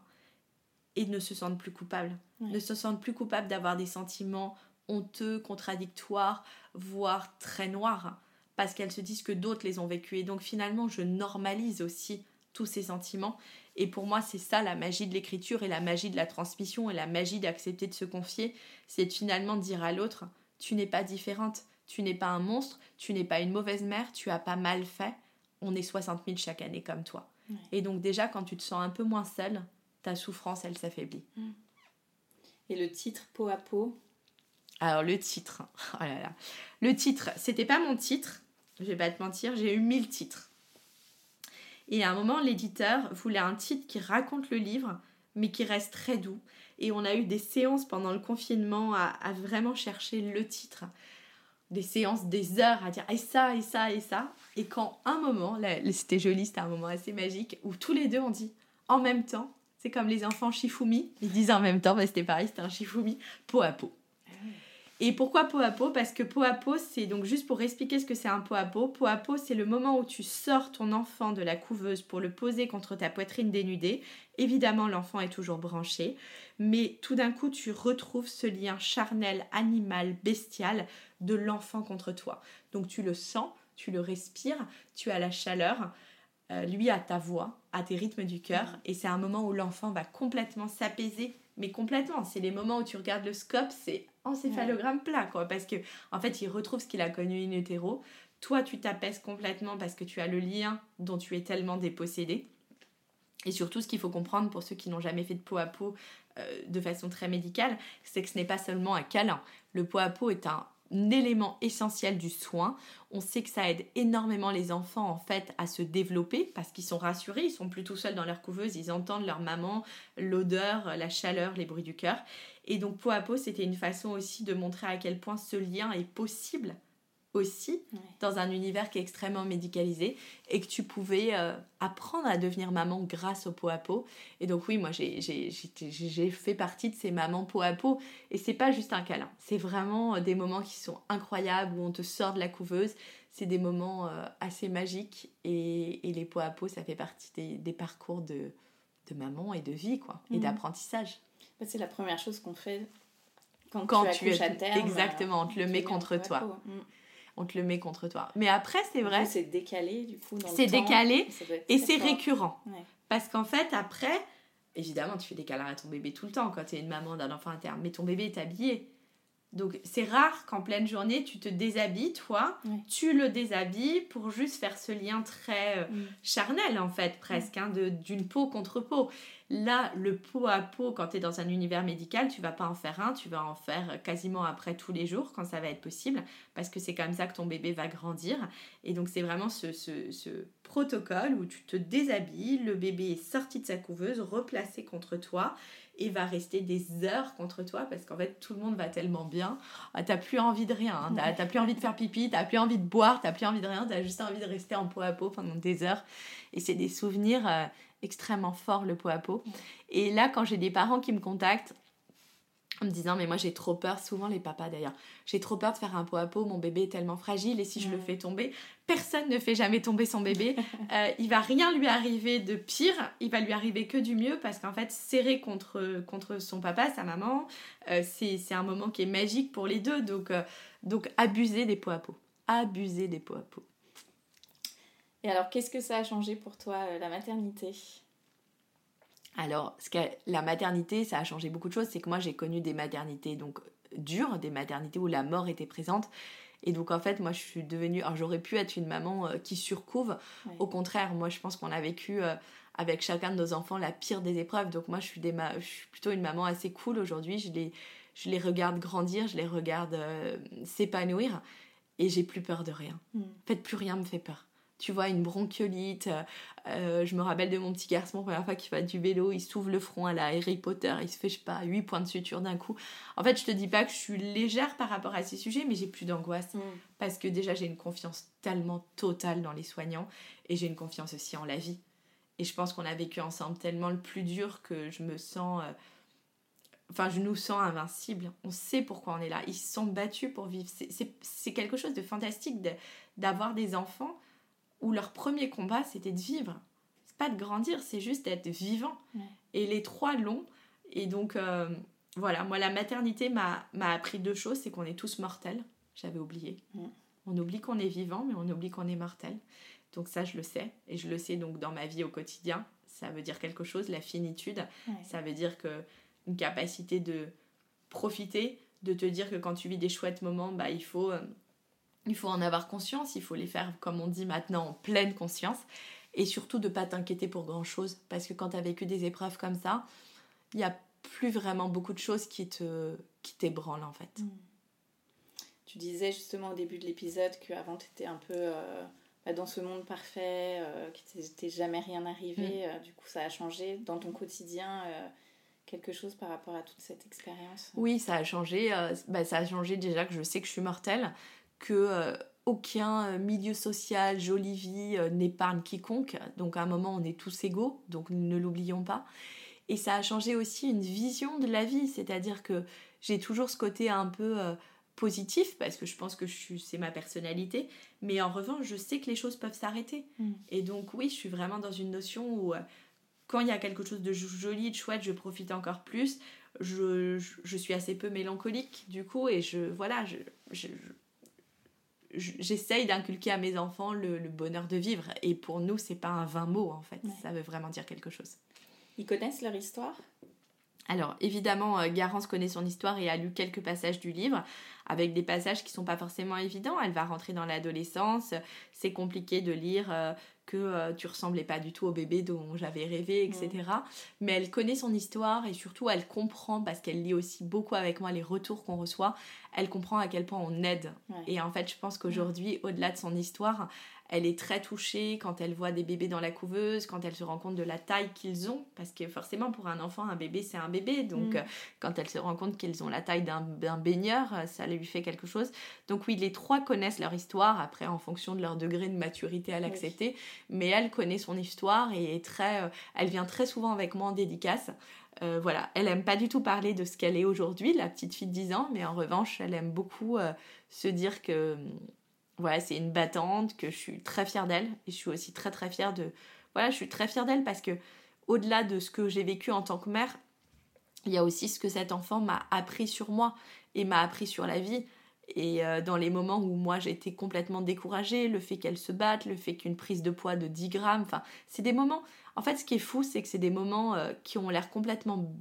et ne se sentent plus coupables. Ne se sentent plus coupables d'avoir des sentiments honteux, contradictoires, voire très noirs, parce qu'elles se disent que d'autres les ont vécus. Et donc finalement, je normalise aussi tous ces sentiments. Et pour moi, c'est ça la magie de l'écriture et la magie de la transmission et la magie d'accepter de se confier. C'est finalement de dire à l'autre, tu n'es pas différente, tu n'es pas un monstre, tu n'es pas une mauvaise mère, tu as pas mal fait. On est 60 000 chaque année comme toi. Ouais. Et donc déjà, quand tu te sens un peu moins seule, ta souffrance, elle s'affaiblit. Et le titre Peau à peau, Alors le titre, oh là là. Le titre, c'était pas mon titre, je vais pas te mentir, j'ai eu mille titres. Et à un moment, l'éditeur voulait un titre qui raconte le livre, mais qui reste très doux. Et on a eu des séances pendant le confinement à, vraiment chercher le titre. Des séances, des heures à dire et ça, et ça, et ça. Et quand un moment, c'était joli, c'était un moment assez magique, où tous les deux ont dit en même temps, c'est comme les enfants Shifumi, ils disent en même temps, bah, c'était pareil, c'était un Shifumi, peau à peau. Et pourquoi peau à peau Parce que peau à peau, c'est donc juste pour expliquer ce que c'est un peau à peau. Peau à peau, c'est le moment où tu sors ton enfant de la couveuse pour le poser contre ta poitrine dénudée. Évidemment, l'enfant est toujours branché, mais tout d'un coup, tu retrouves ce lien charnel, animal, bestial de l'enfant contre toi. Donc tu le sens, tu le respires, tu as la chaleur, euh, lui a ta voix, a tes rythmes du cœur, et c'est un moment où l'enfant va complètement s'apaiser, mais complètement. C'est les moments où tu regardes le scope, c'est encéphalogramme plat, quoi, parce que en fait, il retrouve ce qu'il a connu in utero. Toi, tu t'apaises complètement parce que tu as le lien dont tu es tellement dépossédé. Et surtout, ce qu'il faut comprendre pour ceux qui n'ont jamais fait de peau à peau euh, de façon très médicale, c'est que ce n'est pas seulement un câlin. Le peau à peau est un élément essentiel du soin. On sait que ça aide énormément les enfants en fait à se développer parce qu'ils sont rassurés, ils sont plus tout seuls dans leur couveuse, ils entendent leur maman, l'odeur, la chaleur, les bruits du cœur. Et donc peau à peau, c'était une façon aussi de montrer à quel point ce lien est possible aussi Ouais. dans un univers qui est extrêmement médicalisé et que tu pouvais euh, apprendre à devenir maman grâce au peau à peau. Et donc oui, moi j'ai- fait partie de ces mamans peau à peau et c'est pas juste un câlin, c'est vraiment euh, des moments qui sont incroyables où on te sort de la couveuse. C'est des moments euh, assez magiques et, et les peaux à peau, ça fait partie des, des parcours de, de maman et de vie quoi, et Mhm. d'apprentissage. Bah, c'est la première chose qu'on fait quand, Quand tu es- à terme. exactement, on te le met contre toi. On te le met contre toi. Mais après, c'est vrai, C'est décalé du coup dans C'est décalé, et c'est récurrent. Ouais. Parce qu'en fait, après, évidemment, tu fais des câlins à ton bébé tout le temps quand tu es une maman d'un enfant à terme, mais ton bébé est habillé. Donc c'est rare qu'en pleine journée, tu te déshabilles, toi, tu le déshabilles pour juste faire ce lien très euh, Mm. charnel, en fait, presque, hein, d'une peau contre peau. Là, le peau à peau, quand tu es dans un univers médical, tu vas pas en faire un, tu vas en faire quasiment après tous les jours, quand ça va être possible, parce que c'est comme ça que ton bébé va grandir. Et donc c'est vraiment ce, ce- ce protocole où tu te déshabilles, le bébé est sorti de sa couveuse, replacé contre toi, et va rester des heures contre toi, parce qu'en fait tout le monde va tellement bien, ah, t'as plus envie de rien, hein. t'as plus envie de faire pipi, t'as plus envie de boire, t'as plus envie de rien, t'as juste envie de rester en peau à peau pendant des heures. Et c'est des souvenirs euh, extrêmement forts, le peau à peau. Et là, quand j'ai des parents qui me contactent, en me disant mais moi j'ai trop peur, souvent les papas d'ailleurs, j'ai trop peur de faire un pot à pot, mon bébé est tellement fragile et si je le Ouais. fais tomber, personne ne fait jamais tomber son bébé, Euh, il va rien lui arriver de pire, il va lui arriver que du mieux parce qu'en fait serré contre, contre son papa, sa maman, euh, c'est un moment qui est magique pour les deux, donc, euh, donc abuser des pots à pot, abuser des pots à pot. Et alors, qu'est-ce que ça a changé pour toi, la maternité? Alors, ce la maternité, ça a changé beaucoup de choses. C'est que moi, j'ai connu des maternités donc dures, des maternités où la mort était présente. Et donc en fait, moi je suis devenue, alors j'aurais pu être une maman euh, qui surcouve. Au contraire, moi je pense qu'on a vécu euh, avec chacun de nos enfants la pire des épreuves. Donc moi je suis, des je suis plutôt une maman assez cool aujourd'hui. Je les, je les regarde grandir, je les regarde euh, s'épanouir et j'ai plus peur de rien. Mm. En fait, plus rien me fait peur tu vois, une bronchiolite. Euh, je me rappelle de mon petit garçon, première fois qu'il fait du vélo, il s'ouvre le front à la Harry Potter, il se fait, je sais pas, 8 points de suture d'un coup. En fait, je te dis pas que je suis légère par rapport à ces sujets, mais j'ai plus d'angoisse. Mm. Parce que déjà, j'ai une confiance tellement totale dans les soignants et j'ai une confiance aussi en la vie. Et je pense qu'on a vécu ensemble tellement le plus dur que je me sens. Euh, enfin, je nous sens invincibles. On sait pourquoi on est là. Ils se sont battus pour vivre. C'est quelque chose de fantastique d'avoir des enfants où leur premier combat, c'était de vivre. C'est pas de grandir, c'est juste d'être vivant. Et les trois l'ont. Et donc, euh, voilà, moi, la maternité m'a appris deux choses c'est qu'on est tous mortels. J'avais oublié. On oublie qu'on est vivant, mais on oublie qu'on est mortel. Donc, ça, je le sais. Et je le sais donc dans ma vie au quotidien. Ça veut dire quelque chose, la finitude. Ça veut dire que une capacité de profiter, de te dire que quand tu vis des chouettes moments, bah, il faut. Euh, il faut en avoir conscience, il faut les faire, comme on dit maintenant, en pleine conscience. Et surtout de ne pas t'inquiéter pour grand-chose. Parce que quand tu as vécu des épreuves comme ça, il n'y a plus vraiment beaucoup de choses qui te qui t'ébranlent en fait. Hmm. Tu disais justement au début de l'épisode qu'avant tu étais un peu euh, bah, dans ce monde parfait, euh, qu'il t'était jamais rien arrivé. Hmm. Euh, du coup, ça a changé dans ton quotidien quelque chose par rapport à toute cette expérience? Oui, ça a changé. Bah, ça a changé déjà que je sais que je suis mortelle, que euh, aucun euh, milieu social, jolie vie euh, n'épargne quiconque. Donc à un moment, on est tous égaux, donc ne l'oublions pas. Et ça a changé aussi une vision de la vie, c'est-à-dire que j'ai toujours ce côté un peu positif parce que je pense que c'est ma personnalité, mais en revanche, je sais que les choses peuvent s'arrêter. Mm. Et donc oui, je suis vraiment dans une notion où quand il y a quelque chose de joli, de chouette, je profite encore plus. Je, je, suis assez peu mélancolique du coup et je voilà, je, je j'essaye d'inculquer à mes enfants le, bonheur de vivre. Et pour nous, c'est pas un vain mot en fait. Ça veut vraiment dire quelque chose. Ils connaissent leur histoire? Alors évidemment, euh, Garance connaît son histoire et a lu quelques passages du livre, avec des passages qui sont pas forcément évidents. Elle va rentrer dans l'adolescence, c'est compliqué de lire euh, que euh, tu ressemblais pas du tout au bébé dont j'avais rêvé, etc. Mais elle connaît son histoire et surtout elle comprend, parce qu'elle lit aussi beaucoup avec moi les retours qu'on reçoit, elle comprend à quel point on aide. Et en fait, je pense qu'aujourd'hui, au-delà de son histoire, elle est très touchée quand elle voit des bébés dans la couveuse, quand elle se rend compte de la taille qu'ils ont, parce que forcément pour un enfant, un bébé c'est un bébé, donc mm. euh, quand elle se rend compte qu'ils ont la taille d'un baigneur, euh, ça lui fait quelque chose. Donc oui, les trois connaissent leur histoire, après en fonction de leur degré de maturité à l'accepter, mais elle connaît son histoire et est très, euh, elle vient très souvent avec moi en dédicace. voilà, elle aime pas du tout parler de ce qu'elle est aujourd'hui, la petite fille de 10 ans, mais en revanche, elle aime beaucoup se dire que voilà, c'est une battante, que je suis très fière d'elle. Et je suis aussi très très fière de. Voilà, je suis très fière d'elle parce que, au-delà de ce que j'ai vécu en tant que mère, il y a aussi ce que cet enfant m'a appris sur moi et m'a appris sur la vie. Et euh, dans les moments où moi j'étais complètement découragée, le fait qu'elle se batte, le fait qu'une prise de poids de 10 grammes, enfin, c'est des moments. En fait, ce qui est fou, c'est que c'est des moments euh, qui ont l'air complètement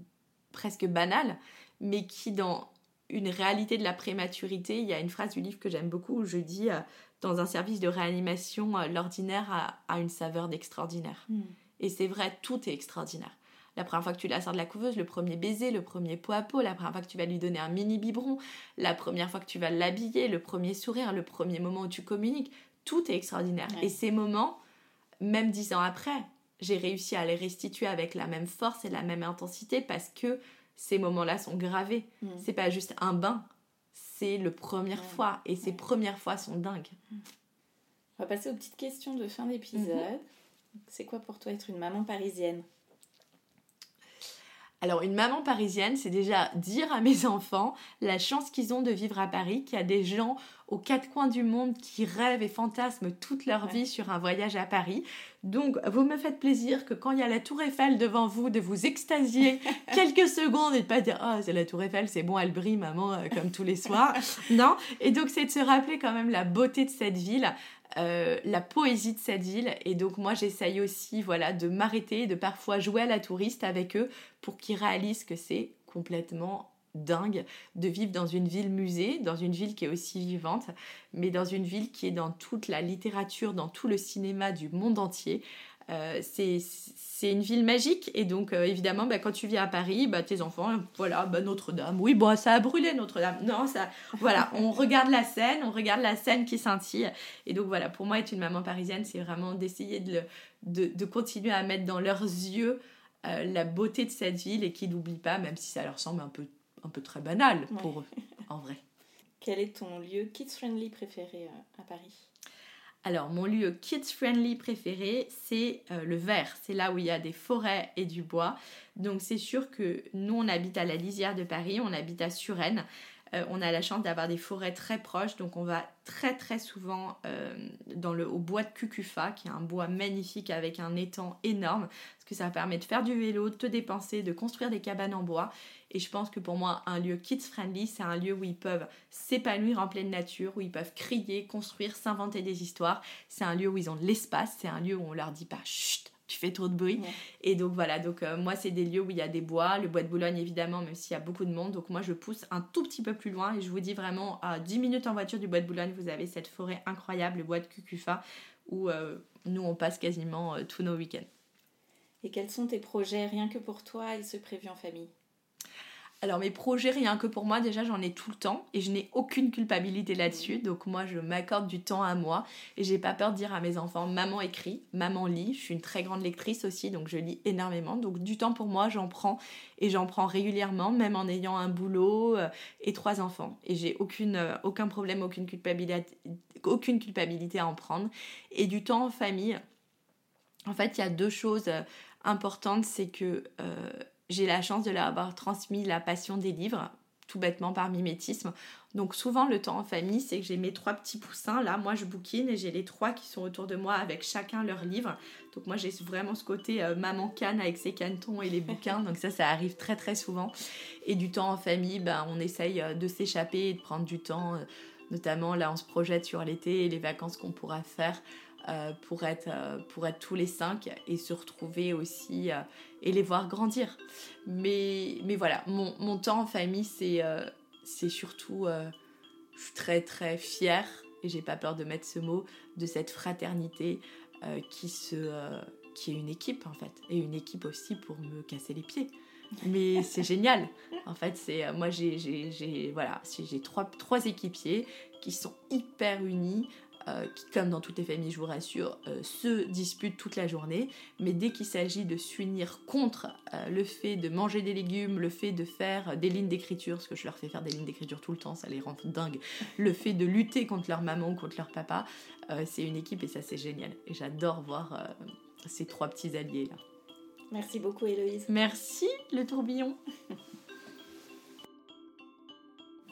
presque banals, mais qui, dans une réalité de la prématurité. Il y a une phrase du livre que j'aime beaucoup où je dis euh, dans un service de réanimation, euh, l'ordinaire a, une saveur d'extraordinaire. Hmm. Et c'est vrai, tout est extraordinaire. La première fois que tu la sors de la couveuse, le premier baiser, le premier pot à pot, la première fois que tu vas lui donner un mini biberon, la première fois que tu vas l'habiller, le premier sourire, le premier moment où tu communiques, tout est extraordinaire. Et ces moments, même dix ans après, j'ai réussi à les restituer avec la même force et la même intensité parce que ces moments-là sont gravés. Mm. C'est pas juste un bain, c'est le première fois. Et ces premières fois sont dingues. On va passer aux petites questions de fin d'épisode. Mhm. C'est quoi pour toi être une maman parisienne? Alors une maman parisienne, c'est déjà dire à mes enfants la chance qu'ils ont de vivre à Paris, qu'il y a des gens aux quatre coins du monde qui rêvent et fantasment toute leur vie sur un voyage à Paris. Donc vous me faites plaisir que quand il y a la tour Eiffel devant vous, de vous extasier quelques secondes et de pas dire ah c'est la tour Eiffel, c'est bon, elle brille maman euh, comme tous les soirs. non. Et donc c'est de se rappeler quand même la beauté de cette ville. Euh, la poésie de cette ville. Et donc moi j'essaye aussi voilà de m'arrêter, de parfois jouer à la touriste avec eux pour qu'ils réalisent que c'est complètement dingue de vivre dans une ville musée, dans une ville qui est aussi vivante, mais dans une ville qui est dans toute la littérature, dans tout le cinéma du monde entier. Euh, c'est une ville magique et donc euh, évidemment bah, quand tu viens à Paris bah, tes enfants voilà bah, Notre-Dame. Oui bon ça a brûlé Notre-Dame. Non ça voilà on regarde la scène on regarde la scène qui scintille. Et donc voilà pour moi être une maman parisienne c'est vraiment d'essayer de, de, de, continuer à mettre dans leurs yeux euh, la beauté de cette ville et qu'ils n'oublient pas même si ça leur semble un peu un peu très banal pour eux en vrai. Quel est ton lieu kids friendly préféré à Paris? Alors, mon lieu kids-friendly préféré, c'est euh, le vert. C'est là où il y a des forêts et du bois. Donc, c'est sûr que nous, on habite à la lisière de Paris, on habite à Suresnes. Euh, on a la chance d'avoir des forêts très proches, donc on va très très souvent euh, dans le, au bois de Cucufa, qui est un bois magnifique avec un étang énorme, parce que ça permet de faire du vélo, de te dépenser, de construire des cabanes en bois. Et je pense que pour moi, un lieu kids-friendly, c'est un lieu où ils peuvent s'épanouir en pleine nature, où ils peuvent crier, construire, s'inventer des histoires. C'est un lieu où ils ont de l'espace, c'est un lieu où on leur dit pas chut, tu fais trop de bruit. Et donc voilà, donc euh, moi c'est des lieux où il y a des bois, le bois de Boulogne évidemment, même s'il y a beaucoup de monde. Donc moi je pousse un tout petit peu plus loin et je vous dis vraiment à 10 minutes en voiture du bois de Boulogne, vous avez cette forêt incroyable, le bois de Cucufa, où euh, nous on passe quasiment euh, tous nos week-ends. Et quels sont tes projets rien que pour toi et ce prévu en famille? Alors mes projets, rien que pour moi, déjà j'en ai tout le temps et je n'ai aucune culpabilité là-dessus. Donc moi je m'accorde du temps à moi et j'ai pas peur de dire à mes enfants maman écrit, maman lit. Je suis une très grande lectrice aussi donc je lis énormément. Donc du temps pour moi j'en prends et j'en prends régulièrement même en ayant un boulot euh, et trois enfants. Et j'ai aucune, euh, aucun problème, aucune culpabilité, aucune culpabilité à en prendre. Et du temps en famille, en fait il y a deux choses euh, importantes, c'est que j'ai la chance de leur avoir transmis la passion des livres, tout bêtement par mimétisme. Donc souvent le temps en famille, c'est que j'ai mes trois petits poussins, là, moi je bouquine et j'ai les trois qui sont autour de moi avec chacun leur livre. Donc moi j'ai vraiment ce côté euh, maman canne avec ses canetons et les bouquins, donc ça ça arrive très très souvent. Et du temps en famille, ben, on essaye euh, de s'échapper et de prendre du temps, euh, notamment là on se projette sur l'été et les vacances qu'on pourra faire. Pour, être, pour être tous les cinq et se retrouver aussi et les voir grandir. Mais, mais voilà, mon, mon temps en famille, c'est euh, c'est surtout, euh, très très fière, et j'ai pas peur de mettre ce mot, de cette fraternité euh, qui, se, qui est une équipe en fait, et une équipe aussi pour me casser les pieds. Mais c'est génial. En fait, c'est moi j'ai voilà, j'ai trois, trois équipiers qui sont hyper unis, euh, qui, comme dans toutes les familles, je vous rassure, euh, se disputent toute la journée. Mais dès qu'il s'agit de s'unir contre euh, le fait de manger des légumes, le fait de faire des lignes d'écriture, parce que je leur fais faire des lignes d'écriture tout le temps, ça les rend dingues, le fait de lutter contre leur maman ou contre leur papa, c'est une équipe et ça c'est génial. Et j'adore voir ces trois petits alliés là. Merci beaucoup Héloïse. Merci le tourbillon.